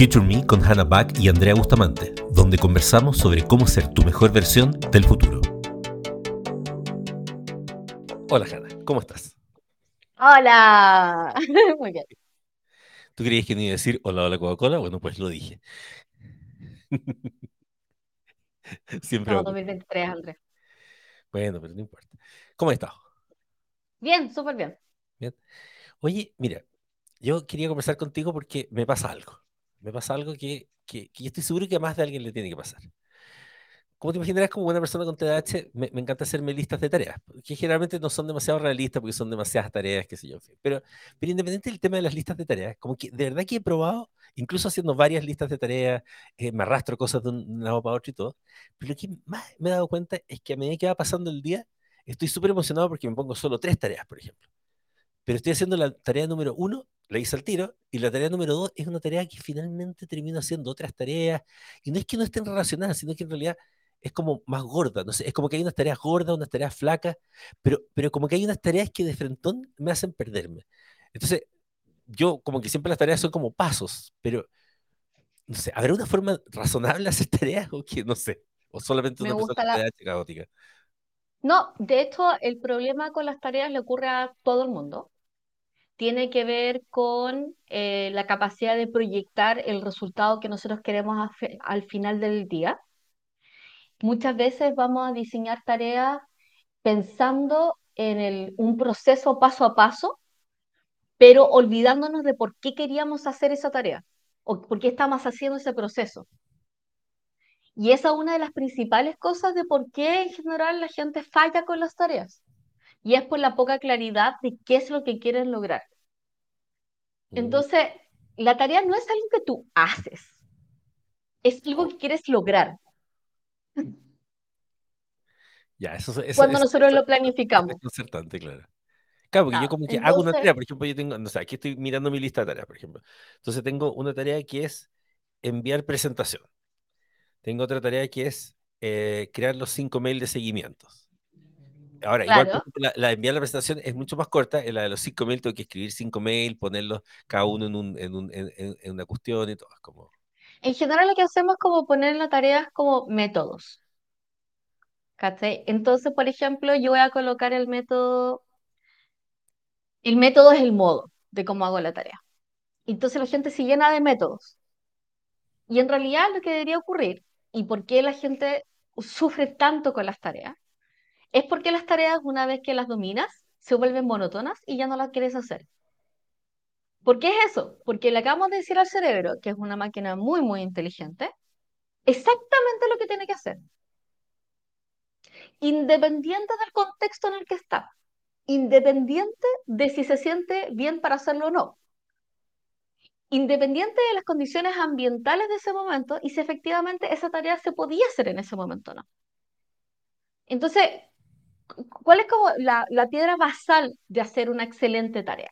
Future Me con Hannah Back y Andrea Bustamante, donde conversamos sobre cómo ser tu mejor versión del futuro. Hola Hannah, ¿cómo estás? Hola, muy bien. ¿Tú creías que no iba a decir hola, hola Coca-Cola? Bueno, pues lo dije. Siempre. No, 2023, Andrea. Bueno, pero no importa. ¿Cómo estado? Bien, súper bien. Bien. Oye, mira, yo quería conversar contigo porque me pasa algo. Me pasa algo que, que, yo estoy seguro que a más de alguien le tiene que pasar. Como te imaginarás, como buena persona con TDAH, me, me, encanta hacerme listas de tareas, que generalmente no son demasiado realistas porque son demasiadas tareas, qué sé yo. Pero, pero independiente del tema de las listas de tareas, como que de verdad que he probado, incluso haciendo varias listas de tareas, eh, me arrastro cosas de un lado para otro y todo, pero lo que más me he dado cuenta es que a medida que va pasando el día, estoy súper emocionado porque me pongo solo tres tareas, por ejemplo. Pero estoy haciendo la tarea número uno la hice al tiro. Y la tarea número dos es una tarea que finalmente termino haciendo otras tareas. Y no es que no estén relacionadas, sino que en realidad es como más gorda. No sé, es como que hay unas tareas gordas, unas tareas flacas, pero, pero como que hay unas tareas que de frentón me hacen perderme. Entonces, yo como que siempre las tareas son como pasos, pero no sé, ¿habrá una forma razonable de hacer tareas o que no sé? O solamente una persona la... caótica. No, de hecho, el problema con las tareas le ocurre a todo el mundo tiene que ver con eh, la capacidad de proyectar el resultado que nosotros queremos al final del día. Muchas veces vamos a diseñar tareas pensando en un proceso paso a paso, pero olvidándonos de por qué queríamos hacer esa tarea o por qué estamos haciendo ese proceso. Y esa es una de las principales cosas de por qué en general la gente falla con las tareas. Y es por la poca claridad de qué es lo que quieren lograr. Mm. Entonces, la tarea no es algo que tú haces, es algo que quieres lograr. Ya, eso, Cuando nosotros lo planificamos. Es concertante, claro. Claro, porque yo como que hago una tarea, por ejemplo, yo tengo, no sé, aquí estoy mirando mi lista de tareas, por ejemplo. Entonces tengo una tarea que es enviar presentación. Tengo otra tarea que es eh, crear los cinco mails de seguimientos. Ahora, igual la, la, enviar la presentación es mucho más corta, en la de los cinco mails tengo que escribir cinco mails, ponerlos cada uno en, un, en, un, en, una cuestión y todo. como... En general lo que hacemos es como poner la tarea como métodos. Entonces, por ejemplo, yo voy a colocar el método, el método es el modo de cómo hago la tarea. Entonces la gente se llena de métodos. Y en realidad lo que debería ocurrir, y por qué la gente sufre tanto con las tareas, es porque las tareas, una vez que las dominas, se vuelven monótonas y ya no las quieres hacer. ¿Por qué es eso? Porque le acabamos de decir al cerebro, que es una máquina muy, muy inteligente, exactamente lo que tiene que hacer. Independiente del contexto en el que está. Independiente de si se siente bien para hacerlo o no. Independiente de las condiciones ambientales de ese momento y si efectivamente esa tarea se podía hacer en ese momento o no. Entonces, ¿Cuál es como la, piedra basal de hacer una excelente tarea?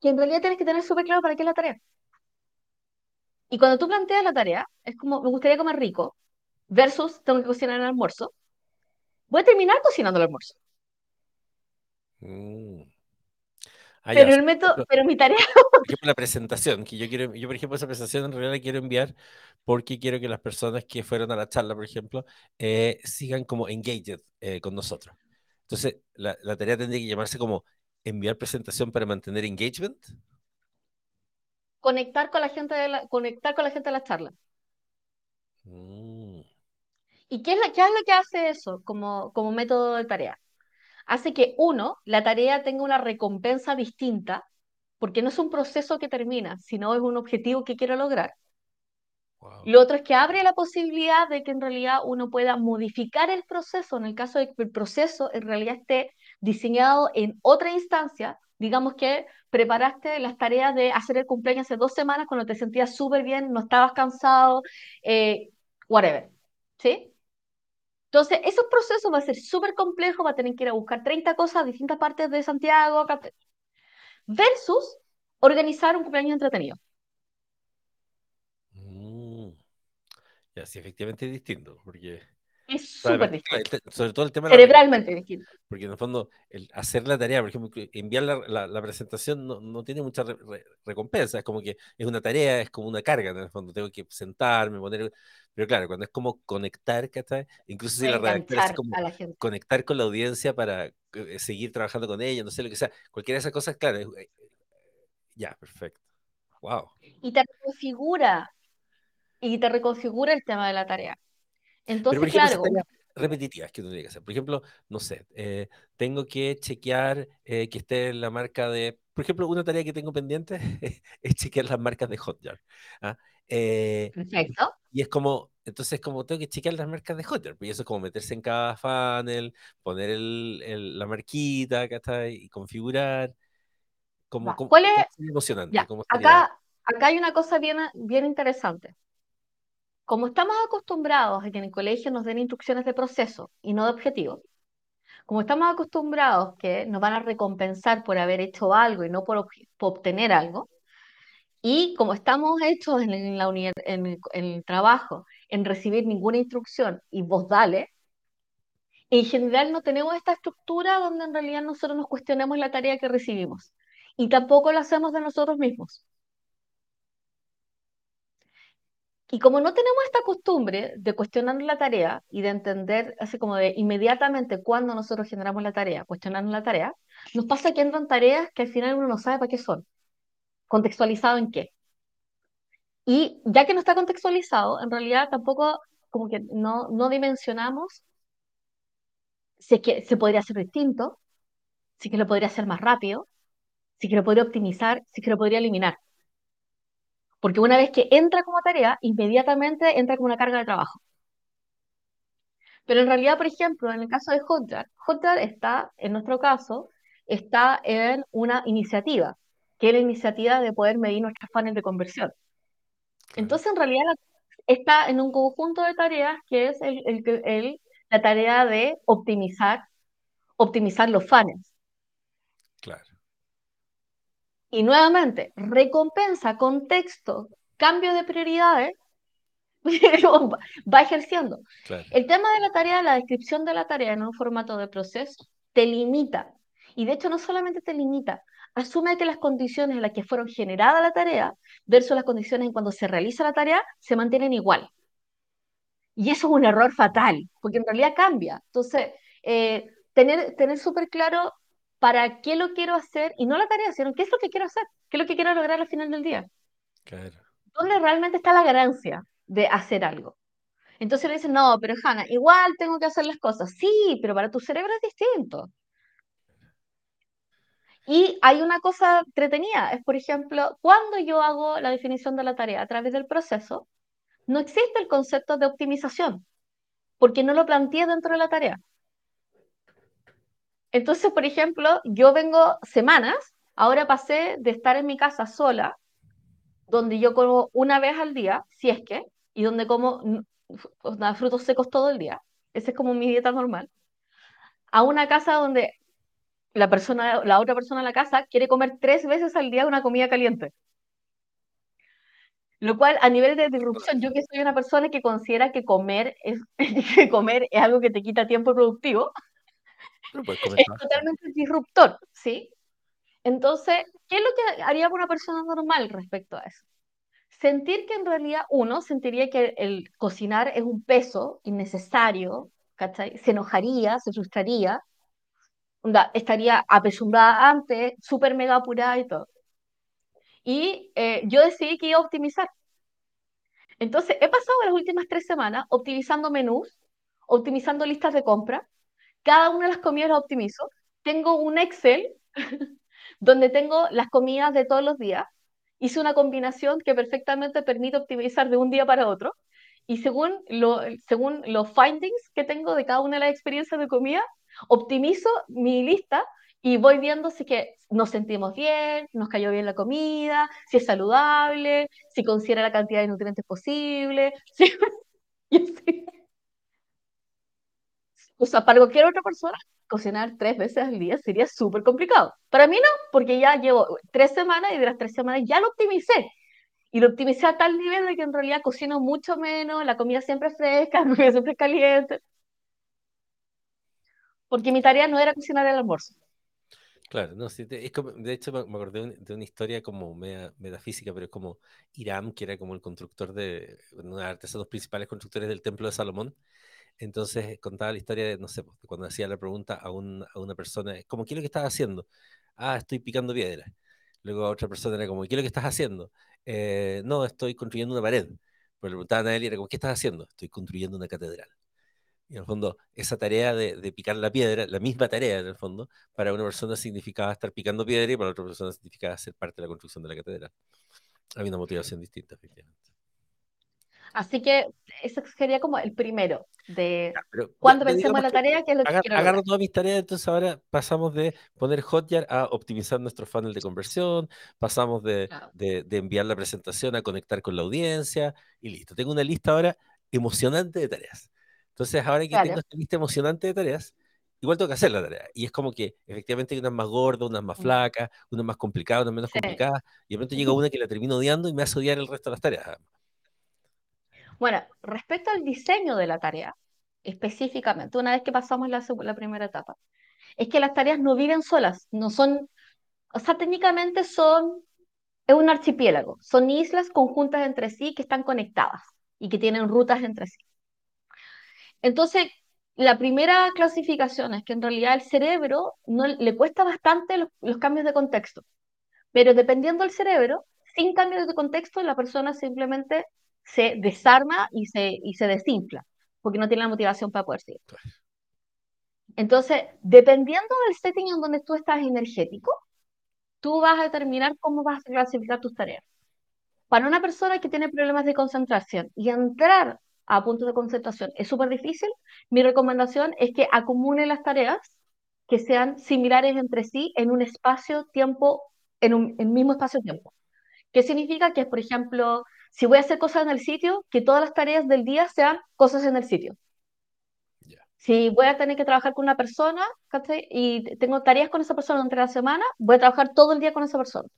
Que en realidad tienes que tener súper claro para qué es la tarea. Y cuando tú planteas la tarea, es como, me gustaría comer rico, versus tengo que cocinar el almuerzo, voy a terminar cocinando el almuerzo. Mm. Ah, pero el método, pero mi tarea. Por ejemplo, la presentación, que yo quiero, yo por ejemplo esa presentación en realidad la quiero enviar porque quiero que las personas que fueron a la charla, por ejemplo, eh, sigan como engaged eh, con nosotros. Entonces, la, la, tarea tendría que llamarse como enviar presentación para mantener engagement. Conectar con la gente de la, conectar con la gente de la charla. Mm. ¿Y qué es, la, qué es lo que hace eso como, como método de tarea? Hace que uno, la tarea tenga una recompensa distinta, porque no es un proceso que termina, sino es un objetivo que quiero lograr. Lo otro es que abre la posibilidad de que en realidad uno pueda modificar el proceso en el caso de que el proceso en realidad esté diseñado en otra instancia. Digamos que preparaste las tareas de hacer el cumpleaños hace dos semanas cuando te sentías súper bien, no estabas cansado, eh, whatever. ¿Sí? Entonces, esos procesos va a ser súper complejo, va a tener que ir a buscar 30 cosas a distintas partes de Santiago, versus organizar un cumpleaños entretenido. Mm. Ya, efectivamente es distinto, porque Es súper distinto, sobre todo el tema la cerebralmente distinto. Porque en el fondo, el hacer la tarea, por ejemplo, enviar la, la, la presentación no, no, tiene mucha re, re, recompensa, es como que es una tarea, es como una carga, en el fondo, tengo que sentarme, poner... Pero claro, cuando es como conectar, ¿cachai? Incluso si la redactora es como conectar con la audiencia para eh, seguir trabajando con ella, no sé lo que sea, cualquiera de esas cosas, claro, eh, ya, perfecto. Wow. Y te reconfigura, y te reconfigura el tema de la tarea. Entonces, Pero ejemplo, claro, repetitivas que uno tiene que hacer. Por ejemplo, no sé, eh, tengo que chequear eh, que esté la marca de. Por ejemplo, una tarea que tengo pendiente es chequear las marcas de Hotjar. ¿ah? Eh, Perfecto. Y, es como, entonces, como tengo que chequear las marcas de Hotjar, y eso es como meterse en cada funnel, poner el, el, la marquita, acá está, y configurar. Como, como, ¿Cuál es? emocionante. Ya, como acá, acá hay una cosa bien, bien interesante. Como estamos acostumbrados a que en el colegio nos den instrucciones de proceso y no de objetivo, como estamos acostumbrados que nos van a recompensar por haber hecho algo y no por, por obtener algo, y como estamos hechos en, la en, en, el, trabajo en recibir ninguna instrucción y vos dale, en general no tenemos esta estructura donde en realidad nosotros nos cuestionemos la tarea que recibimos. Y tampoco lo hacemos de nosotros mismos. Y como no tenemos esta costumbre de cuestionar la tarea y de entender, así como de inmediatamente cuando nosotros generamos la tarea, cuestionando la tarea, nos pasa que entran tareas que al final uno no sabe para qué son, contextualizado en qué. Y ya que no está contextualizado, en realidad tampoco como que no, no dimensionamos si que se podría hacer distinto, si que lo podría hacer más rápido, si que lo podría optimizar, si que lo podría eliminar. Porque una vez que entra como tarea, inmediatamente entra como una carga de trabajo. Pero en realidad, por ejemplo, en el caso de Hotjar, Hotjar está, en nuestro caso, está en una iniciativa, que es la iniciativa de poder medir nuestras funnels de conversión. Entonces, en realidad, está en un conjunto de tareas que es el, el, el, la tarea de optimizar, optimizar los funnels. Y nuevamente, recompensa, contexto, cambio de prioridades, va ejerciendo. Claro. El tema de la tarea, la descripción de la tarea en un formato de proceso, te limita. Y de hecho no solamente te limita, asume que las condiciones en las que fueron generada la tarea versus las condiciones en cuando se realiza la tarea se mantienen igual. Y eso es un error fatal, porque en realidad cambia. Entonces, eh, tener, tener súper claro para qué lo quiero hacer, y no la tarea, sino qué es lo que quiero hacer, qué es lo que quiero lograr al final del día. Claro. ¿Dónde realmente está la ganancia de hacer algo? Entonces le dicen, no, pero Hanna, igual tengo que hacer las cosas. Sí, pero para tu cerebro es distinto. Y hay una cosa entretenida, es por ejemplo, cuando yo hago la definición de la tarea a través del proceso, no existe el concepto de optimización, porque no lo planteé dentro de la tarea. Entonces, por ejemplo, yo vengo semanas, ahora pasé de estar en mi casa sola, donde yo como una vez al día, si es que, y donde como frutos secos todo el día, esa es como mi dieta normal, a una casa donde la, persona, la otra persona en la casa quiere comer tres veces al día una comida caliente. Lo cual, a nivel de disrupción, yo que soy una persona que considera que comer es, que comer es algo que te quita tiempo productivo, es totalmente disruptor, ¿sí? Entonces, ¿qué es lo que haría una persona normal respecto a eso? Sentir que en realidad uno sentiría que el cocinar es un peso innecesario, ¿cachai? Se enojaría, se frustraría, estaría apesumbrada antes, súper mega apurada y todo. Y eh, yo decidí que iba a optimizar. Entonces, he pasado las últimas tres semanas optimizando menús, optimizando listas de compra, cada una de las comidas las optimizo. Tengo un Excel donde tengo las comidas de todos los días. Hice una combinación que perfectamente permite optimizar de un día para otro. Y según, lo, según los findings que tengo de cada una de las experiencias de comida, optimizo mi lista y voy viendo si que nos sentimos bien, nos cayó bien la comida, si es saludable, si considera la cantidad de nutrientes posible. ¿sí? Y así. O sea, para cualquier otra persona, cocinar tres veces al día sería súper complicado. Para mí no, porque ya llevo tres semanas y de las tres semanas ya lo optimicé. Y lo optimicé a tal nivel de que en realidad cocino mucho menos, la comida siempre es fresca, la comida siempre caliente. porque mi tarea no era cocinar el almuerzo. Claro, no, sí, es como- de hecho me, acordé de una historia como media- metafísica, pero es como Hiram, que era como el constructor de, uno de los artesanos principales constructores del Templo de Salomón. Entonces eh, contaba la historia de, no sé, pues, cuando hacía la pregunta a, un- a una persona, como, ¿qué es lo que estás haciendo? Ah, estoy picando piedra. Luego a otra persona era como, ¿qué es lo que estás haciendo? "Eh, no, estoy construyendo una pared. Pero le preguntaban a él y era como, ¿qué estás haciendo? Estoy construyendo una catedral. Y en el fondo, esa tarea de, de picar la piedra, la misma tarea en el fondo, para una persona significaba estar picando piedra y para otra persona significaba ser parte de la construcción de la catedral. Había una motivación distinta, efectivamente. Así que ese sería como el primero de Pero cuando pensemos en la que tarea, qué es lo que agar- quiero agarro todas mis tareas, entonces ahora pasamos de poner Hotjar a optimizar nuestro funnel de conversión, pasamos de, Claro. de, de enviar la presentación a conectar con la audiencia y listo. Tengo una lista ahora emocionante de tareas. Entonces, ahora que tengo Claro. esta lista emocionante de tareas, igual tengo que hacer la tarea. Y es como que efectivamente hay unas más gordas, unas más Mm. flacas, unas más complicadas, unas menos Sí. complicadas, y de pronto llega una que la termino odiando y me hace odiar el resto de las tareas. Bueno, respecto al diseño de la tarea, específicamente, una vez que pasamos la, primera etapa, es que las tareas no viven solas, no son, o sea, técnicamente son, es un archipiélago, son islas conjuntas entre sí que están conectadas y que tienen rutas entre sí. Entonces, la primera clasificación es que en realidad el cerebro no le cuesta bastante los, los cambios de contexto, pero dependiendo del cerebro, sin cambios de contexto, la persona simplemente se desarma y se, y se desinfla, porque no tiene la motivación para poder seguir. Entonces, dependiendo del setting en donde tú estás energético, tú vas a determinar cómo vas a clasificar tus tareas. Para una persona que tiene problemas de concentración y entrar a puntos de concentración es súper difícil, mi recomendación es que acumule las tareas que sean similares entre sí en un espacio-tiempo, en un en mismo espacio-tiempo. ¿Qué significa? Que, por ejemplo, si voy a hacer cosas en el sitio, que todas las tareas del día sean cosas en el sitio. Si voy a tener que trabajar con una persona, ¿cachai? Y tengo tareas con esa persona durante la semana, voy a trabajar todo el día con esa persona.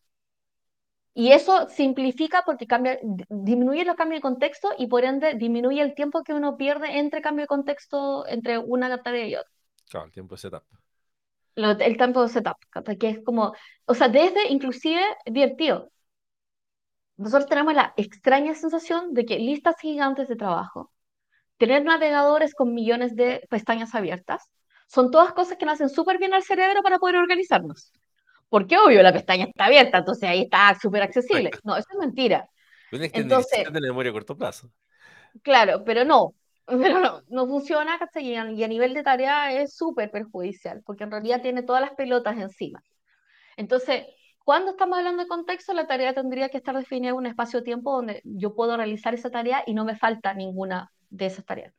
Y eso simplifica porque cambia, di- disminuye los cambios de contexto y por ende disminuye el tiempo que uno pierde entre cambio de contexto entre una tarea y otra. Claro, el tiempo de setup. Lo- el tiempo de setup. Que es como, o sea, desde inclusive divertido. Nosotros tenemos la extraña sensación de que listas gigantes de trabajo, tener navegadores con millones de pestañas abiertas, son todas cosas que nos hacen súper bien al cerebro para poder organizarnos. Porque obvio, la pestaña está abierta, entonces ahí está súper accesible. No, eso es mentira. Una Entonces, de memoria a corto plazo. claro, pero no, pero no, no funciona, y a nivel de tarea es súper perjudicial, porque en realidad tiene todas las pelotas encima. Entonces, cuando estamos hablando de contexto, la tarea tendría que estar definida en un espacio-tiempo donde yo puedo realizar esa tarea y no me falta ninguna de esas tareas.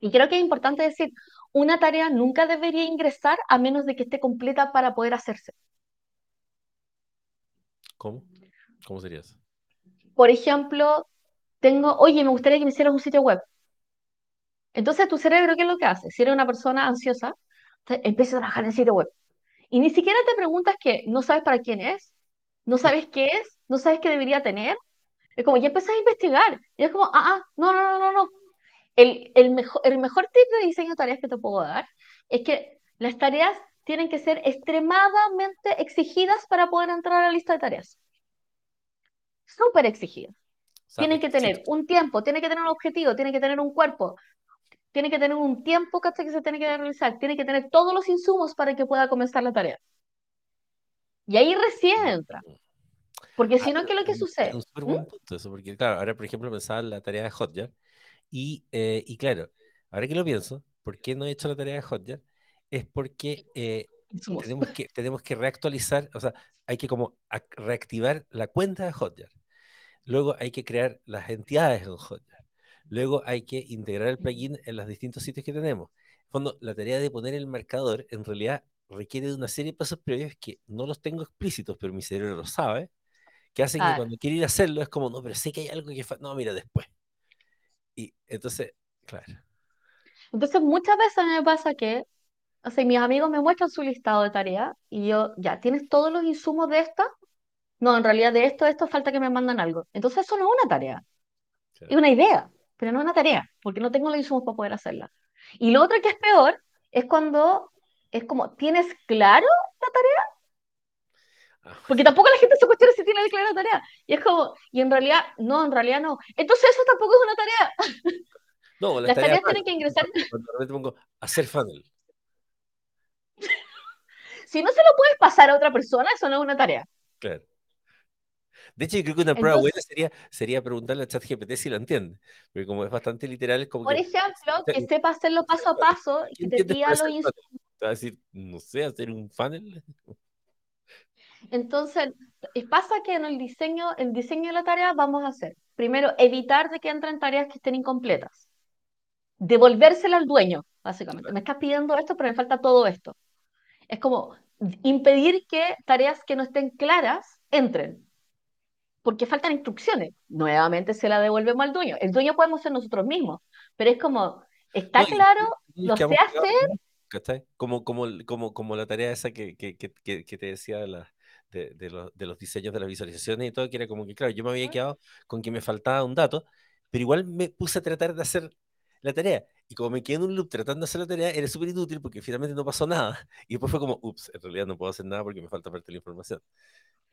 Y creo que es importante decir, una tarea nunca debería ingresar a menos de que esté completa para poder hacerse. ¿Cómo? ¿Cómo sería eso? Por ejemplo, tengo, oye, me gustaría que me hicieras un sitio web. Entonces, tu cerebro, ¿qué es lo que hace? Si eres una persona ansiosa, empieza a trabajar en el sitio web. Y ni siquiera te preguntas que no sabes para quién es, no sabes qué es, no sabes qué debería tener. Es como, ya empezás a investigar. Y es como, ah, ah, no, no, no, no, no. El, el mejor, el mejor tip de diseño de tareas que te puedo dar es que las tareas tienen que ser extremadamente exigidas para poder entrar a la lista de tareas. Súper exigidas. Tienen que tener requisito. un tiempo, tienen que tener un objetivo, tienen que tener un cuerpo, tienen que tener un tiempo que se tiene que realizar, tienen que tener todos los insumos para que pueda comenzar la tarea. Y ahí recién entra. Porque Ah, si no, ¿qué es lo que es un, es sucede? un súper ¿Mm? buen punto eso, porque claro, ahora por ejemplo pensaba en la tarea de Hotjar y, eh, y claro, ahora que lo pienso, ¿por qué no he hecho la tarea de Hotjar? Es porque eh, tenemos que, tenemos que reactualizar, o sea, hay que como ac- reactivar la cuenta de Hotjar. Luego hay que crear las entidades en Hotjar. Luego hay que integrar el plugin en los distintos sitios que tenemos. En fondo, la tarea de poner el marcador en realidad requiere de una serie de pasos previos que no los tengo explícitos, pero mi cerebro lo sabe, que hacen que cuando quiere ir a hacerlo es como, no, pero sé que hay algo que No, mira, después. Y entonces, claro. entonces, muchas veces me pasa que, o sea, mis amigos me muestran su listado de tareas y yo, ya, ¿tienes todos los insumos de esta? No, en realidad de esto, esto falta que me mandan algo. Entonces, eso no es una tarea, claro. es una idea, pero no es una tarea, porque no tengo los insumos para poder hacerla. Y lo otro que es peor es cuando es como, ¿tienes claro la tarea? Ah, Porque tampoco la gente se cuestiona si tiene clara la tarea. Y es como, y en realidad, no, en realidad no. Entonces eso tampoco es una tarea. no, las Las tareas tienen que ingresar. Cuando pongo hacer funnel. Si no se lo puedes pasar a otra persona, eso no es una tarea. Claro. De hecho, yo creo que una prueba Entonces, buena sería, sería preguntarle a ChatGPT si lo entiende. Porque como es bastante literal, es como por que. ejemplo, que sepa hacerlo paso a paso y ¿Qué que te pida los insumos. Te va a decir, no sé, hacer un funnel. Entonces, pasa que en el diseño, el diseño de la tarea vamos a hacer, primero, evitar de que entren tareas que estén incompletas. Devolvérsela al dueño, básicamente. Me estás pidiendo esto, pero me falta todo esto. Es como impedir que tareas que no estén claras entren, porque faltan instrucciones. Nuevamente se la devolvemos al dueño. El dueño podemos ser nosotros mismos, pero es como, No, está y, claro, y lo sé hacer, ¿cachai? Como, como, como, como la tarea esa que, que, que, que te decía de, la- de, de los, de los diseños de las visualizaciones y todo, que era como que, claro, yo me había quedado con que me faltaba un dato, pero igual me puse a tratar de hacer la tarea. Y como me quedé en un loop tratando de hacer la tarea, era súper inútil porque finalmente no pasó nada. Y después fue como, ups, en realidad no puedo hacer nada porque me falta parte de la información.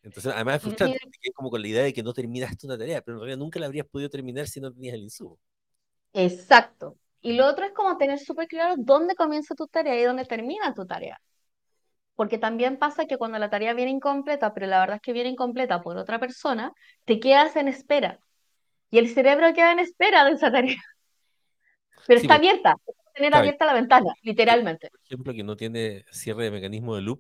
Entonces, además es frustrante, te quedas como con la idea de que no terminaste una tarea, pero en realidad nunca la habrías podido terminar si no tenías el insumo. exacto. Y lo otro es como tener súper claro dónde comienza tu tarea y dónde termina tu tarea. Porque también pasa que cuando la tarea viene incompleta, pero la verdad es que viene incompleta por otra persona, te quedas en espera. Y el cerebro queda en espera de esa tarea. Pero Sí, está pues, abierta, tener abierta la ventana, literalmente. por ejemplo, que no tiene cierre de mecanismo de loop,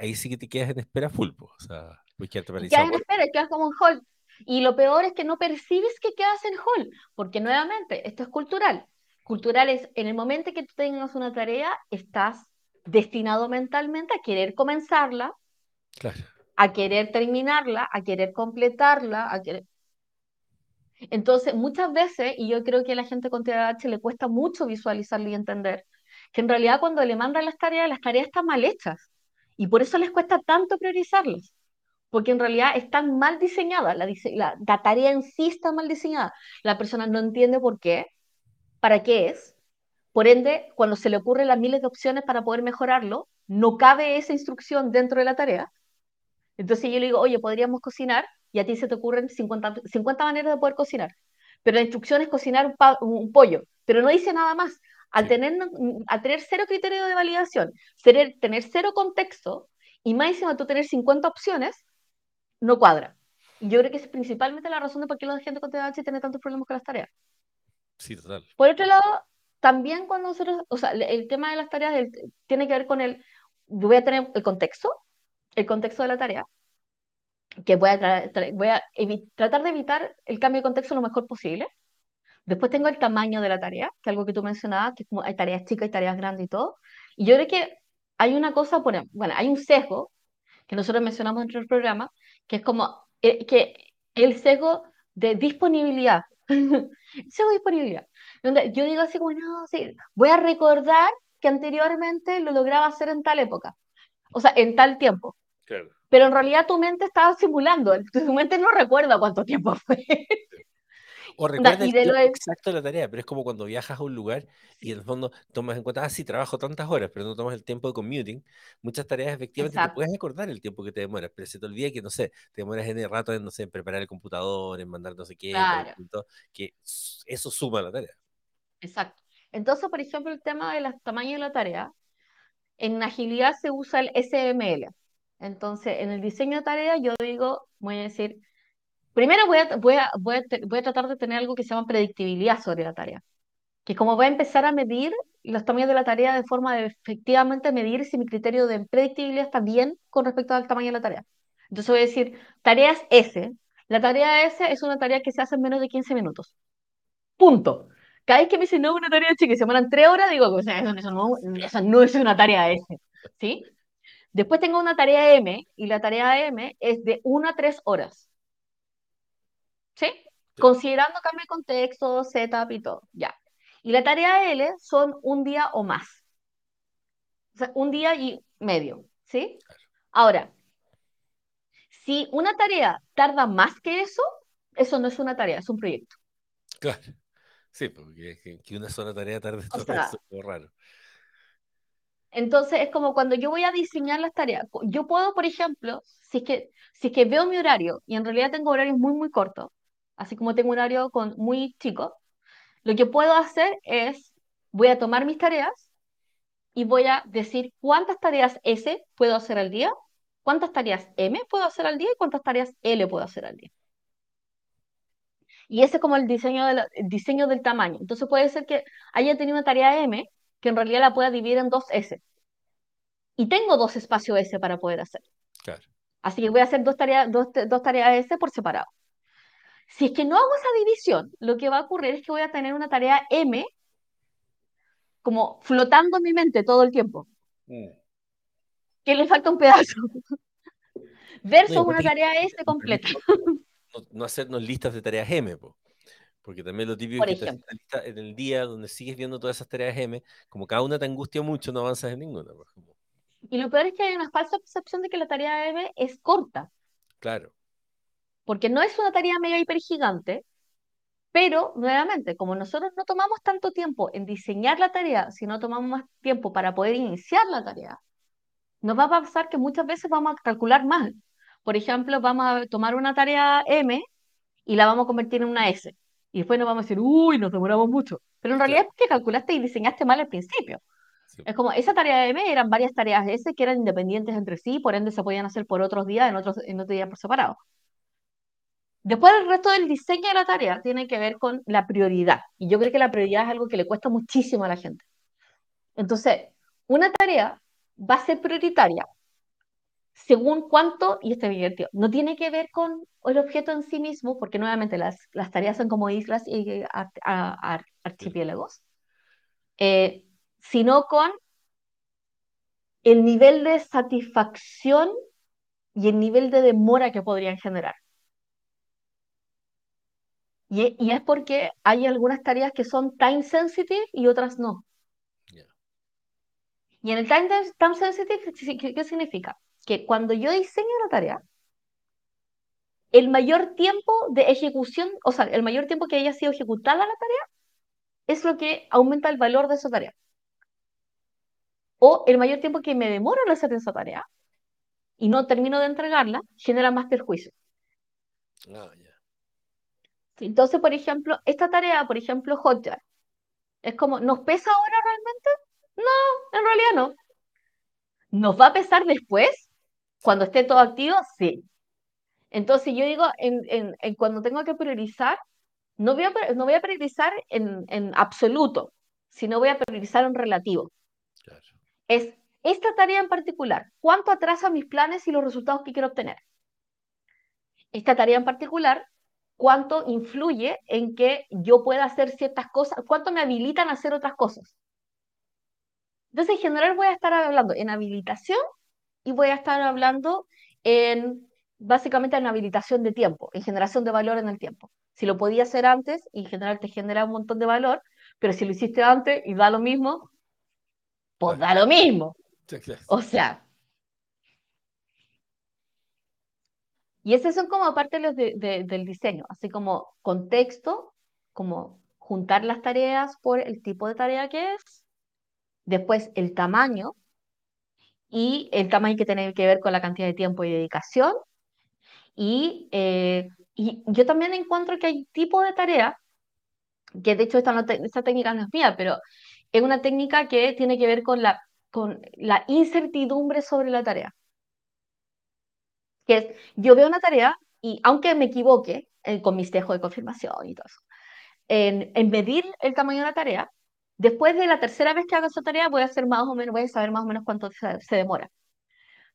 ahí sí que te quedas en espera full, po. O sea, puedes quedarte Y quedas paralizado en espera, y quedas como en hold. Y lo peor es que no percibes que quedas en hold, porque nuevamente, esto es cultural. Cultural es, en el momento que tú tengas una tarea, estás destinado mentalmente a querer comenzarla, Claro. a querer terminarla, a querer completarla, a querer... Entonces, muchas veces, y yo creo que a la gente con TDAH le cuesta mucho visualizarlo y entender, que en realidad cuando le mandan las tareas, las tareas están mal hechas. Y por eso les cuesta tanto priorizarlas. Porque en realidad están mal diseñadas. La, la, la tarea en sí está mal diseñada. La persona no entiende por qué, para qué es. Por ende, cuando se le ocurren las miles de opciones para poder mejorarlo, no cabe esa instrucción dentro de la tarea entonces yo le digo, oye, podríamos cocinar y a ti se te ocurren 50, 50 maneras de poder cocinar. Pero la instrucción es cocinar un, pa- un pollo, pero no dice nada más. Al Sí, tener, al tener cero criterio de validación, ser- tener cero contexto y más encima tú tener 50 opciones, no cuadra. Y yo creo que es principalmente la razón de por qué la gente con TDAH tiene tantos problemas con las tareas. sí, total. Por otro lado, también cuando nosotros, o sea, el, el tema de las tareas el- tiene que ver con el, yo voy a tener el contexto, el contexto de la tarea, que voy a, voy a tratar de evitar el cambio de contexto lo mejor posible. Después tengo el tamaño de la tarea, que es algo que tú mencionabas, que es como hay tareas chicas y tareas grandes y todo. Y yo creo que hay una cosa, por em- bueno, hay un sesgo que nosotros mencionamos dentro del programa, que es como eh, que el sesgo de disponibilidad. Sesgo de disponibilidad. Donde yo digo así como, no, sí, voy a recordar que anteriormente lo lograba hacer en tal época, o sea, en tal tiempo Claro. pero en realidad tu mente estaba simulando, tu mente no recuerda cuánto tiempo fue. O recuerda Y el de lo tiempo de- exacto de la tarea, pero es como cuando viajas a un lugar y en el fondo tomas en cuenta, ah, sí, trabajo tantas horas, pero no tomas el tiempo de commuting. Muchas tareas efectivamente te puedes acordar el tiempo que te demoras, pero se te olvida que, no sé, te demoras en el rato en, no sé, en preparar el computador, en mandar no sé qué, claro, que eso suma a la tarea. exacto. Entonces, por ejemplo, el tema de los tamaños de la tarea, en agilidad se usa el SML. Entonces, en el diseño de tarea, yo digo, voy a decir, primero voy a, voy a, voy a, voy a tratar de tener algo que se llama predictibilidad sobre la tarea, que como voy a empezar a medir los tamaños de la tarea de forma de efectivamente medir si mi criterio de predictibilidad está bien con respecto al tamaño de la tarea. Entonces voy a decir, tareas S. La tarea S es una tarea que se hace en menos de 15 minutos. Punto. Cada vez que me dicen, no, una tarea chica, y se demoran 3 horas, digo, o sea, eso, eso no, eso no es una tarea S. ¿Sí? Después tengo una tarea M, y la tarea M es de 1 a 3 horas. ¿Sí? Sí, Considerando cambio de contexto, setup y todo. Ya. Y la tarea L son un día o más. O sea, un día y medio. ¿Sí? Ahora, si una tarea tarda más que eso, eso no es una tarea, es un proyecto. claro. Sí, porque que, una sola tarea tarde O sea, es raro. Entonces es como cuando yo voy a diseñar las tareas. Yo puedo, por ejemplo, si es que, si es que veo mi horario y en realidad tengo horarios muy, muy cortos, así como tengo un horario con, muy chico, lo que puedo hacer es, voy a tomar mis tareas y voy a decir cuántas tareas S puedo hacer al día, cuántas tareas M puedo hacer al día y cuántas tareas L puedo hacer al día. Y ese es como el diseño, de el diseño del tamaño. Entonces puede ser que haya tenido una tarea M que en realidad la pueda dividir en dos S. Y tengo dos espacios S para poder hacer. Claro. Así que voy a hacer dos tareas, dos, dos tareas S por separado. Si es que no hago esa división, lo que va a ocurrir es que voy a tener una tarea M como flotando en mi mente todo el tiempo. Mm. Que le falta un pedazo. Versus una tarea S completa. No, hacernos listas de tareas M, porque también lo típico es que lista en el día donde sigues viendo todas esas tareas M, como cada una te angustia mucho, no avanzas en ninguna. Y lo peor es que hay una falsa percepción de que la tarea M es corta. Claro. Porque no es una tarea mega hiper gigante, pero nuevamente, como nosotros no tomamos tanto tiempo en diseñar la tarea, sino tomamos más tiempo para poder iniciar la tarea, nos va a pasar que muchas veces vamos a calcular mal. Por ejemplo, vamos a tomar una tarea M y la vamos a convertir en una S. Y después nos vamos a decir, uy, nos demoramos mucho. Pero en realidad es porque calculaste y diseñaste mal al principio. Es como, esa tarea M eran varias tareas S que eran independientes entre sí, por ende se podían hacer por otros días, en otros, en otros días por separado. Después el resto del diseño de la tarea tiene que ver con la prioridad. Y yo creo que la prioridad es algo que le cuesta muchísimo a la gente. Entonces, una tarea va a ser prioritaria según cuánto, y este es divertido, no tiene que ver con el objeto en sí mismo, porque nuevamente las, las tareas son como islas y archipiélagos, eh, sino con el nivel de satisfacción y el nivel de demora que podrían generar. Y, y, es porque hay algunas tareas que son time sensitive y otras no. Y en el time, time sensitive, ¿qué significa? Que cuando yo diseño una tarea, el mayor tiempo de ejecución, o sea, el mayor tiempo que haya sido ejecutada la tarea, es lo que aumenta el valor de esa tarea o el mayor tiempo que me demoro en hacer esa tarea y no termino de entregarla, genera más perjuicio. Ah, Entonces, por ejemplo, esta tarea, por ejemplo, Hotjar, es como, ¿nos pesa ahora realmente? No, en realidad no. ¿Nos va a pesar después? Cuando esté todo activo, sí. Entonces yo digo, en, en, cuando tengo que priorizar, no voy a, no voy a priorizar en, en absoluto, sino voy a priorizar en relativo es esta tarea en particular, ¿cuánto atrasa mis planes y los resultados que quiero obtener? Esta tarea en particular, ¿cuánto influye en que yo pueda hacer ciertas cosas? ¿Cuánto me habilitan a hacer otras cosas? Entonces, en general voy a estar hablando en habilitación y voy a estar hablando en, básicamente, en habilitación de tiempo, en generación de valor en el tiempo. Si lo podía hacer antes, en general te genera un montón de valor, pero si lo hiciste antes y da lo mismo, pues da lo mismo. O sea. Y esos son como parte del diseño, así como contexto, como juntar las tareas por el tipo de tarea que es, después el tamaño, y el tamaño que tiene que ver con la cantidad de tiempo y dedicación. Y, eh, y yo también encuentro que hay tipo de tarea, que de hecho esta, esta técnica no es mía, pero es una técnica que tiene que ver con la, con la incertidumbre sobre la tarea. Que es, yo veo una tarea y aunque me equivoque eh, con mis tejos de confirmación y todo eso, en, en, medir el tamaño de la tarea, después de la tercera vez que hago esa tarea voy a hacer más o menos, voy a saber más o menos cuánto se, se demora.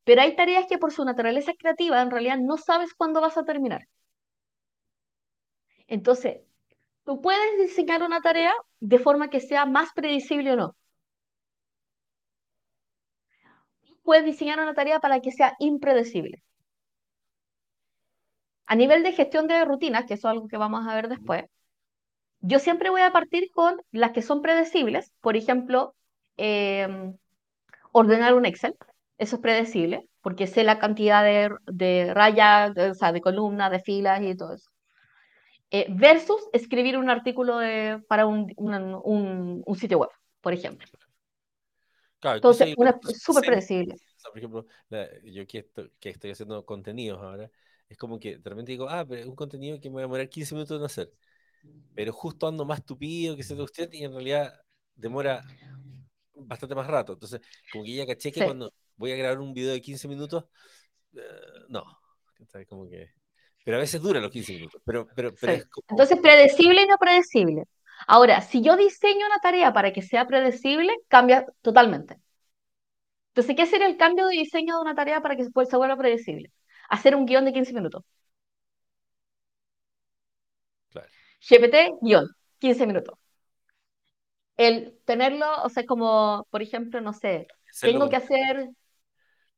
Pero hay tareas que por su naturaleza creativa en realidad no sabes cuándo vas a terminar. Entonces, tú puedes diseñar una tarea de forma que sea más predecible o no. Puedes diseñar una tarea para que sea impredecible. A nivel de gestión de rutinas, que eso es algo que vamos a ver después, yo siempre voy a partir con las que son predecibles. Por ejemplo, em, ordenar un Excel. Eso es predecible, porque sé la cantidad de, rayas, o sea, de columnas, de filas y todo eso. Eh, versus escribir un artículo para un, sitio web, por ejemplo. Claro, Entonces, hay una súper predecible. Por ejemplo, la- yo que, esto- que estoy haciendo contenidos ahora, es como que de repente digo, ah, pero es un contenido que me va a demorar 15 minutos en hacer, pero justo ando más tupido que se te usted y en realidad demora bastante más rato. Entonces, como que ya caché que Sí, cuando voy a grabar un video de 15 minutos, eh, no. Como que... Pero a veces dura los 15 minutos, pero, pero, pero sí. es como, Entonces, predecible y no predecible. Ahora, si yo diseño una tarea para que sea predecible, cambia totalmente. Entonces, ¿qué sería el cambio de diseño de una tarea para que se vuelva predecible? Hacer un guion de 15 minutos. claro, GPT, guion, 15 minutos. El tenerlo, o sea, como, por ejemplo, no sé, tengo con, que hacer,